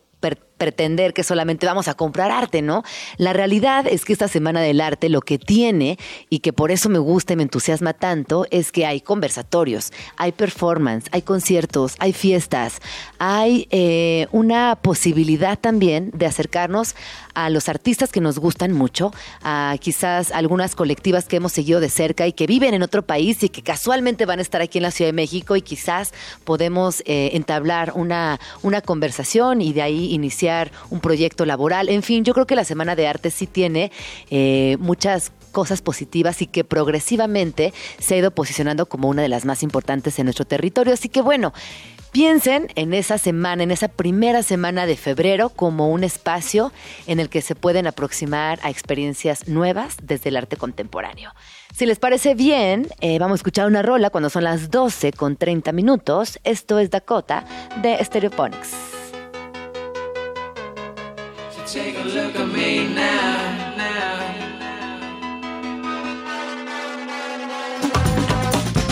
pretender que solamente vamos a comprar arte, ¿no? La realidad es que esta Semana del Arte lo que tiene y que por eso me gusta y me entusiasma tanto es que hay conversatorios, hay performance, hay conciertos, hay fiestas, hay eh, una posibilidad también de acercarnos a los artistas que nos gustan mucho, a quizás algunas colectivas que hemos seguido de cerca y que viven en otro país y que casualmente van a estar aquí en la Ciudad de México y quizás podemos eh, entablar una, una conversación y de ahí iniciar un proyecto laboral. En fin, yo creo que la Semana de Arte sí tiene eh, muchas cosas positivas y que progresivamente se ha ido posicionando como una de las más importantes en nuestro territorio. Así que bueno, Piensen en esa semana, en esa primera semana de febrero, como un espacio en el que se pueden aproximar a experiencias nuevas desde el arte contemporáneo. Si les parece bien, eh, vamos a escuchar una rola cuando son las 12 con 30 minutos. Esto es Dakota de Stereophonics.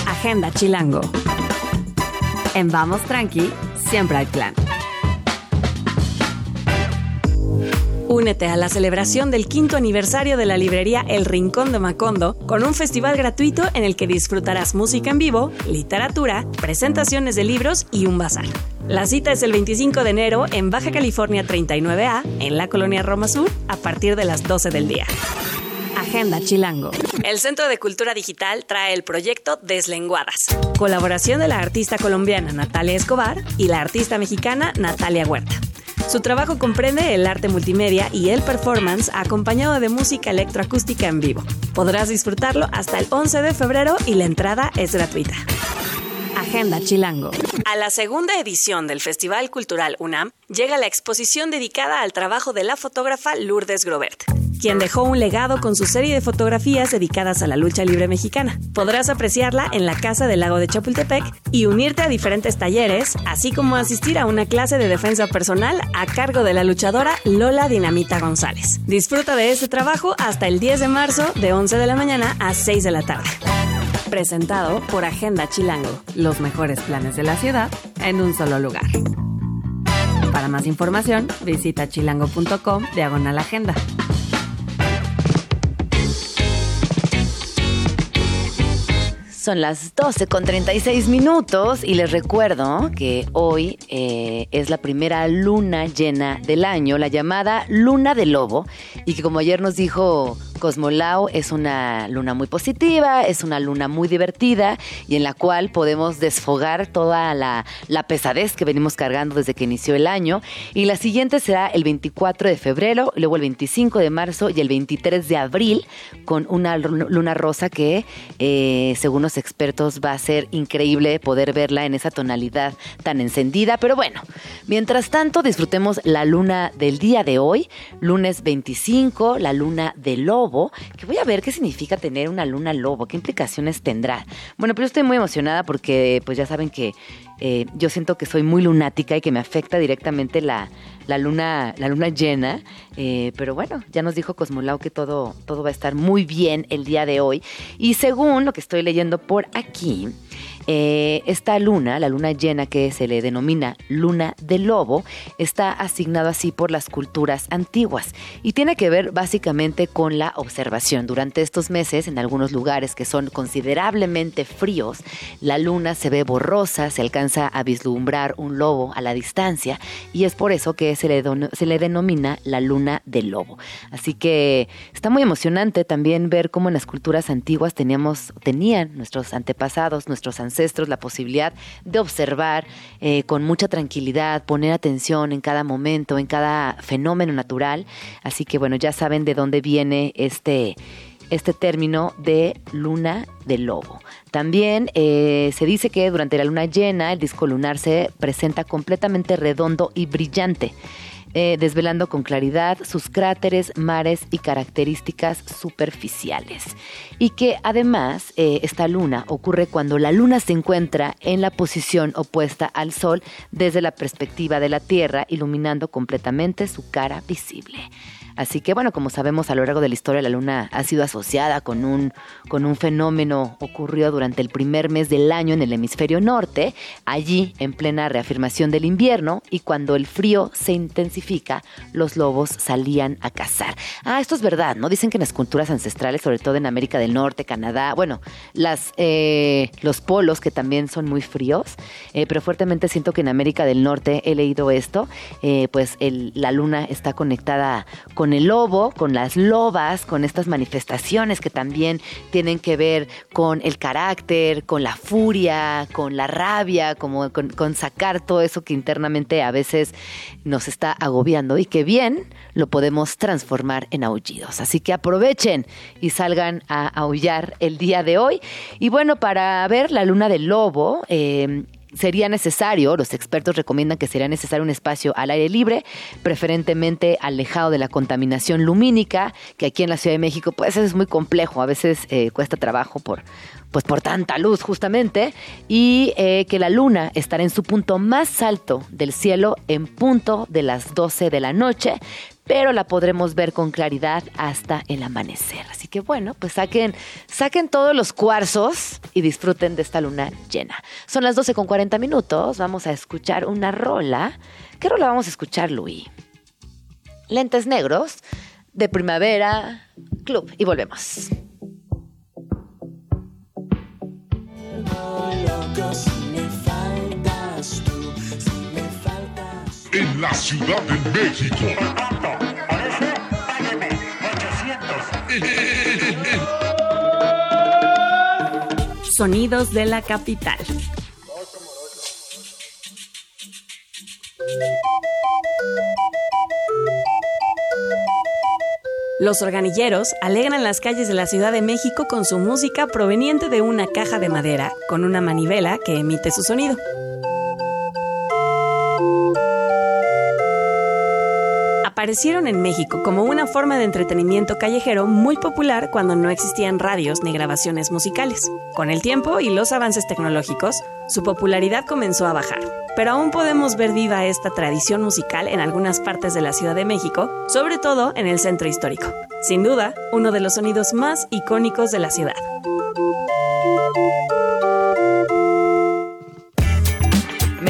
Agenda Chilango. En Vamos Tranqui, siempre hay plan. Únete a la celebración del quinto aniversario de la librería El Rincón de Macondo con un festival gratuito en el que disfrutarás música en vivo, literatura, presentaciones de libros y un bazar. La cita es el 25 de enero en Baja California 39A, en la colonia Roma Sur, a partir de las 12 del día. Agenda Chilango. El Centro de Cultura Digital trae el proyecto Deslenguadas. Colaboración de la artista colombiana Natalia Escobar y la artista mexicana Natalia Huerta. Su trabajo comprende el arte multimedia y el performance acompañado de música electroacústica en vivo. Podrás disfrutarlo hasta el 11 de febrero y la entrada es gratuita. Agenda Chilango. A la segunda edición del Festival Cultural UNAM llega la exposición dedicada al trabajo de la fotógrafa Lourdes Grobert, quien dejó un legado con su serie de fotografías dedicadas a la lucha libre mexicana. Podrás apreciarla en la Casa del Lago de Chapultepec y unirte a diferentes talleres, así como asistir a una clase de defensa personal a cargo de la luchadora Lola Dinamita González. Disfruta de este trabajo hasta el 10 de marzo de 11 de la mañana a 6 de la tarde. Presentado por Agenda Chilango, mejores planes de la ciudad en un solo lugar. Para más información, visita chilango.com diagonal agenda. Son las 12 con 36 minutos y les recuerdo que hoy eh, es la primera luna llena del año, la llamada luna de lobo, y que como ayer nos dijo Cosmolao, es una luna muy positiva, es una luna muy divertida y en la cual podemos desfogar toda la, la pesadez que venimos cargando desde que inició el año. Y la siguiente será el 24 de febrero, luego el 25 de marzo y el 23 de abril con una luna rosa que, eh, según nos expertos va a ser increíble poder verla en esa tonalidad tan encendida. Pero bueno, mientras tanto disfrutemos la luna del día de hoy, lunes 25, la luna de lobo, que voy a ver qué significa tener una luna lobo, qué implicaciones tendrá. Bueno, pero yo estoy muy emocionada porque pues ya saben que eh, yo siento que soy muy lunática y que me afecta directamente la, la luna, la luna llena. Eh, pero bueno, ya nos dijo Cosmolau que todo, todo va a estar muy bien el día de hoy. Y según lo que estoy leyendo por aquí, eh, esta luna, la luna llena que se le denomina luna de lobo, está asignado así por las culturas antiguas y tiene que ver básicamente con la observación. Durante estos meses, en algunos lugares que son considerablemente fríos, la luna se ve borrosa, se alcanza a vislumbrar un lobo a la distancia y es por eso que se le, se le denomina la luna del lobo. Así que está muy emocionante también ver cómo en las culturas antiguas teníamos, tenían nuestros antepasados, nuestros ancestros, la posibilidad de observar eh, con mucha tranquilidad, poner atención en cada momento, en cada fenómeno natural. Así que bueno, ya saben de dónde viene este este término de luna de lobo. También eh, se dice que durante la luna llena el disco lunar se presenta completamente redondo y brillante. Eh, desvelando con claridad sus cráteres, mares y características superficiales. Y que además eh, esta luna ocurre cuando la luna se encuentra en la posición opuesta al Sol desde la perspectiva de la Tierra, iluminando completamente su cara visible. Así que bueno, como sabemos a lo largo de la historia, la luna ha sido asociada con un, con un fenómeno ocurrido durante el primer mes del año en el hemisferio norte, allí en plena reafirmación del invierno y cuando el frío se intensifica, los lobos salían a cazar. Ah, esto es verdad, ¿no? Dicen que en las culturas ancestrales, sobre todo en América del Norte, Canadá, bueno, las, eh, los polos que también son muy fríos, eh, pero fuertemente siento que en América del Norte he leído esto, eh, pues la luna está conectada con con el lobo, con las lobas, con estas manifestaciones que también tienen que ver con el carácter, con la furia, con la rabia, como con, sacar todo eso que internamente a veces nos está agobiando y que bien lo podemos transformar en aullidos. Así que aprovechen y salgan a aullar el día de hoy. Y bueno, para ver la luna del lobo, eh, sería necesario, los expertos recomiendan que sería necesario un espacio al aire libre, preferentemente alejado de la contaminación lumínica, que aquí en la Ciudad de México pues es muy complejo, a veces eh, cuesta trabajo por, pues por tanta luz justamente, y eh, que la luna estará en su punto más alto del cielo en punto de las 12 de la noche, pero la podremos ver con claridad hasta el amanecer. Así que bueno, pues saquen, saquen todos los cuarzos y disfruten de esta luna llena. Son las 12 con 40 minutos, vamos a escuchar una rola. ¿Qué rola vamos a escuchar, Luis? Lentes negros de primavera, club, y volvemos. La Ciudad de México. Sonidos de la capital. Los organilleros alegran las calles de la Ciudad de México con su música proveniente de una caja de madera con una manivela que emite su sonido. Aparecieron en México como una forma de entretenimiento callejero muy popular cuando no existían radios ni grabaciones musicales. Con el tiempo y los avances tecnológicos, su popularidad comenzó a bajar. Pero aún podemos ver viva esta tradición musical en algunas partes de la Ciudad de México, sobre todo en el centro histórico. Sin duda, uno de los sonidos más icónicos de la ciudad.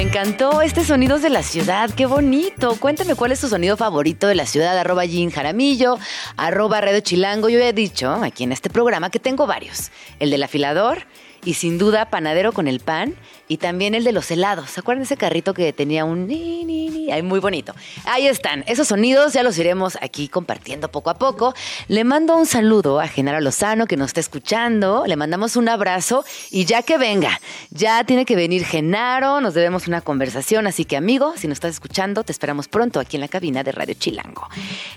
Encantó este Sonidos de la Ciudad, qué bonito. Cuéntame cuál es tu sonido favorito de la ciudad, arroba Jean Jaramillo, arroba Radio Chilango. Yo he dicho aquí en este programa que tengo varios. El del afilador, y sin duda panadero con el pan y también el de los helados. ¿Se acuerdan ese carrito que tenía un ni, ni, ni? Muy bonito. Ahí están, esos sonidos ya los iremos aquí compartiendo poco a poco. Le mando un saludo a Genaro Lozano que nos está escuchando, le mandamos un abrazo y ya que venga, ya tiene que venir Genaro, nos debemos una conversación, así que amigo, si nos estás escuchando, te esperamos pronto aquí en la cabina de Radio Chilango.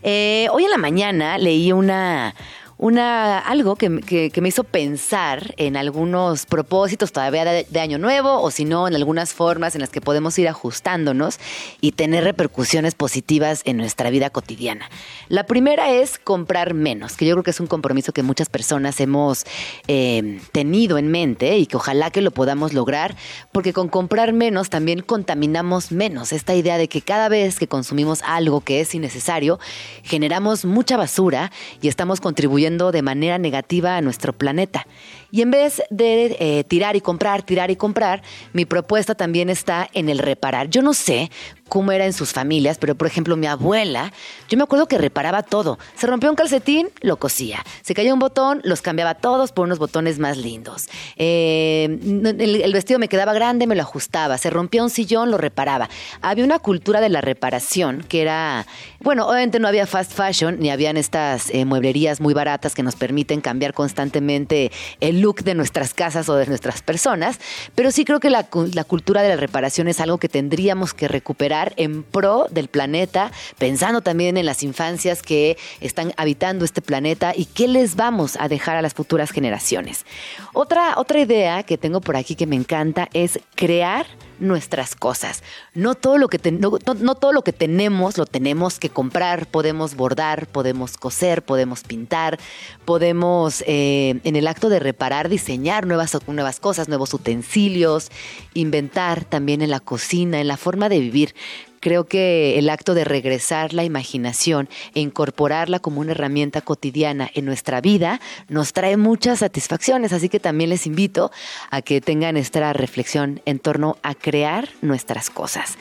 Eh, hoy en la mañana leí una una, algo que, que- me hizo pensar en algunos propósitos todavía de, de Año Nuevo o si no, en algunas formas en las que podemos ir ajustándonos y tener repercusiones positivas en nuestra vida cotidiana. La primera es comprar menos, que yo creo que es un compromiso que muchas personas hemos eh, tenido en mente y que ojalá que lo podamos lograr, porque con comprar menos también contaminamos menos. Esta idea de que cada vez que consumimos algo que es innecesario, generamos mucha basura y estamos contribuyendo de manera negativa a nuestro planeta. Y en vez de eh, tirar y comprar, tirar y comprar, mi propuesta también está en el reparar. Yo no sé cómo era en sus familias, pero por ejemplo mi abuela, yo me acuerdo que reparaba todo. Se rompió un calcetín, lo cosía. Se cayó un botón, los cambiaba todos por unos botones más lindos. Eh, el, vestido me quedaba grande, me lo ajustaba. Se rompió un sillón, lo reparaba. Había una cultura de la reparación que era, bueno, obviamente no había fast fashion, ni habían estas eh, mueblerías muy baratas que nos permiten cambiar constantemente el look de nuestras casas o de nuestras personas, pero sí creo que la cultura de la reparación es algo que tendríamos que recuperar en pro del planeta, pensando también en las infancias que están habitando este planeta y qué les vamos a dejar a las futuras generaciones. Otra, otra idea que tengo por aquí que me encanta es crear nuestras cosas. No todo lo que no todo lo que tenemos lo tenemos que comprar. Podemos bordar, podemos coser, podemos pintar, podemos eh, en el acto de reparar diseñar nuevas nuevas cosas, nuevos utensilios, inventar también en la cocina, en la forma de vivir. Creo que el acto de regresar la imaginación e incorporarla como una herramienta cotidiana en nuestra vida nos trae muchas satisfacciones, así que también les invito a que tengan esta reflexión en torno a crear nuestras cosas.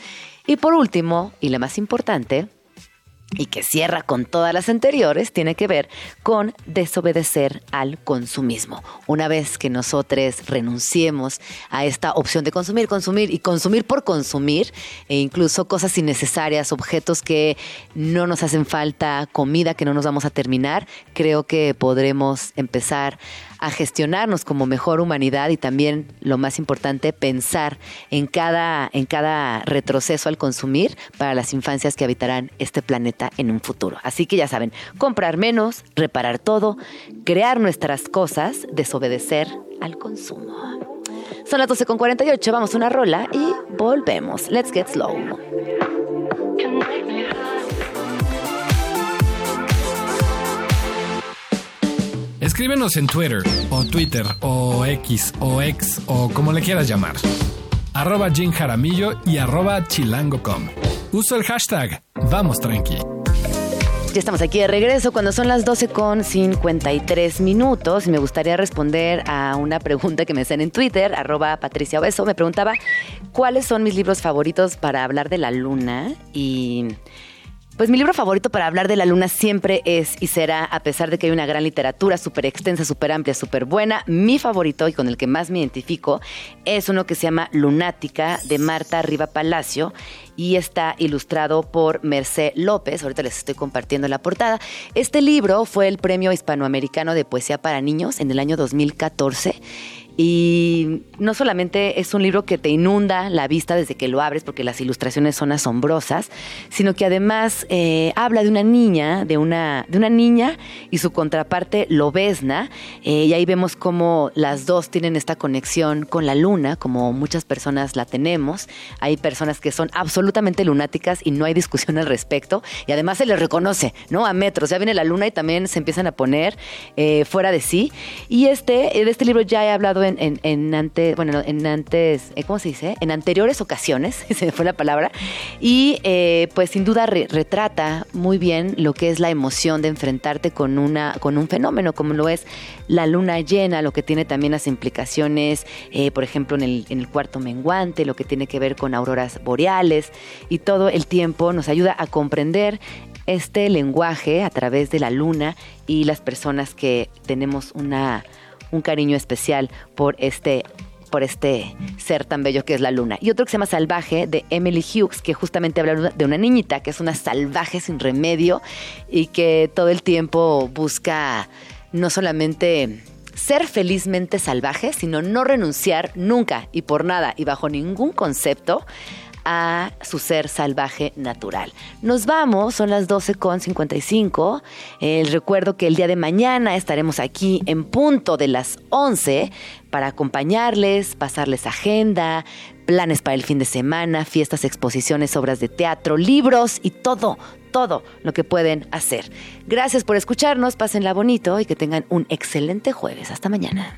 Y por último, y la más importante, y que cierra con todas las anteriores, tiene que ver con desobedecer al consumismo. Una vez que nosotros renunciemos a esta opción de consumir, consumir y consumir por consumir, e incluso cosas innecesarias, objetos que no nos hacen falta, comida que no nos vamos a terminar, creo que podremos empezar a gestionarnos como mejor humanidad y también lo más importante pensar en cada en cada retroceso al consumir para las infancias que habitarán este planeta en un futuro. Así que ya saben, comprar menos, reparar todo, crear nuestras cosas, desobedecer al consumo. Son las 12.48, vamos a una rola y volvemos. Let's get slow. Escríbenos en Twitter, o Twitter, o X, o X, o como le quieras llamar. Arroba Jim Jaramillo y arroba chilango.com. Uso el hashtag Vamos Tranqui. Ya estamos aquí de regreso cuando son las 12 con 53 minutos y me gustaría responder a una pregunta que me hacen en Twitter, arroba Patricia Obeso. Me preguntaba cuáles son mis libros favoritos para hablar de la luna y... Pues mi libro favorito para hablar de la luna siempre es y será, a pesar de que hay una gran literatura súper extensa, súper amplia, súper buena, mi favorito y con el que más me identifico es uno que se llama Lunática de Marta Riva Palacio y está ilustrado por Mercé López. Ahorita les estoy compartiendo la portada. Este libro fue el Premio Hispanoamericano de Poesía para Niños en el año 2014. Y no solamente es un libro que te inunda la vista desde que lo abres, porque las ilustraciones son asombrosas, sino que además eh, habla de una niña, de una, de una niña y su contraparte Lobesna. eh, y ahí vemos cómo las dos tienen esta conexión con la luna, como muchas personas la tenemos. Hay personas que son absolutamente lunáticas y no hay discusión al respecto. Y además se les reconoce, ¿no? A metros. Ya viene la luna y también se empiezan a poner eh, fuera de sí. Y este, de este libro ya he hablado en, en, antes, bueno, en antes, eh, ¿cómo se dice? En anteriores ocasiones, se me fue la palabra. Y eh, pues sin duda re- retrata muy bien lo que es la emoción de enfrentarte con, una, con un fenómeno como lo es la luna llena, lo que tiene también las implicaciones, eh, por ejemplo, en el cuarto menguante, lo que tiene que ver con auroras boreales y todo el tiempo nos ayuda a comprender este lenguaje a través de la luna y las personas que tenemos una, un cariño especial por este por este ser tan bello que es la luna. Y otro que se llama Salvaje de Emily Hughes, que justamente habla de una niñita que es una salvaje sin remedio y que todo el tiempo busca no solamente ser felizmente salvaje, sino no renunciar nunca y por nada y bajo ningún concepto a su ser salvaje natural. Nos vamos, son las 12.55. Eh, recuerdo que el día de mañana estaremos aquí en punto de las 11 para acompañarles, pasarles agenda, planes para el fin de semana, fiestas, exposiciones, obras de teatro, libros y todo, todo lo que pueden hacer. Gracias por escucharnos, pásenla bonito y que tengan un excelente jueves. Hasta mañana.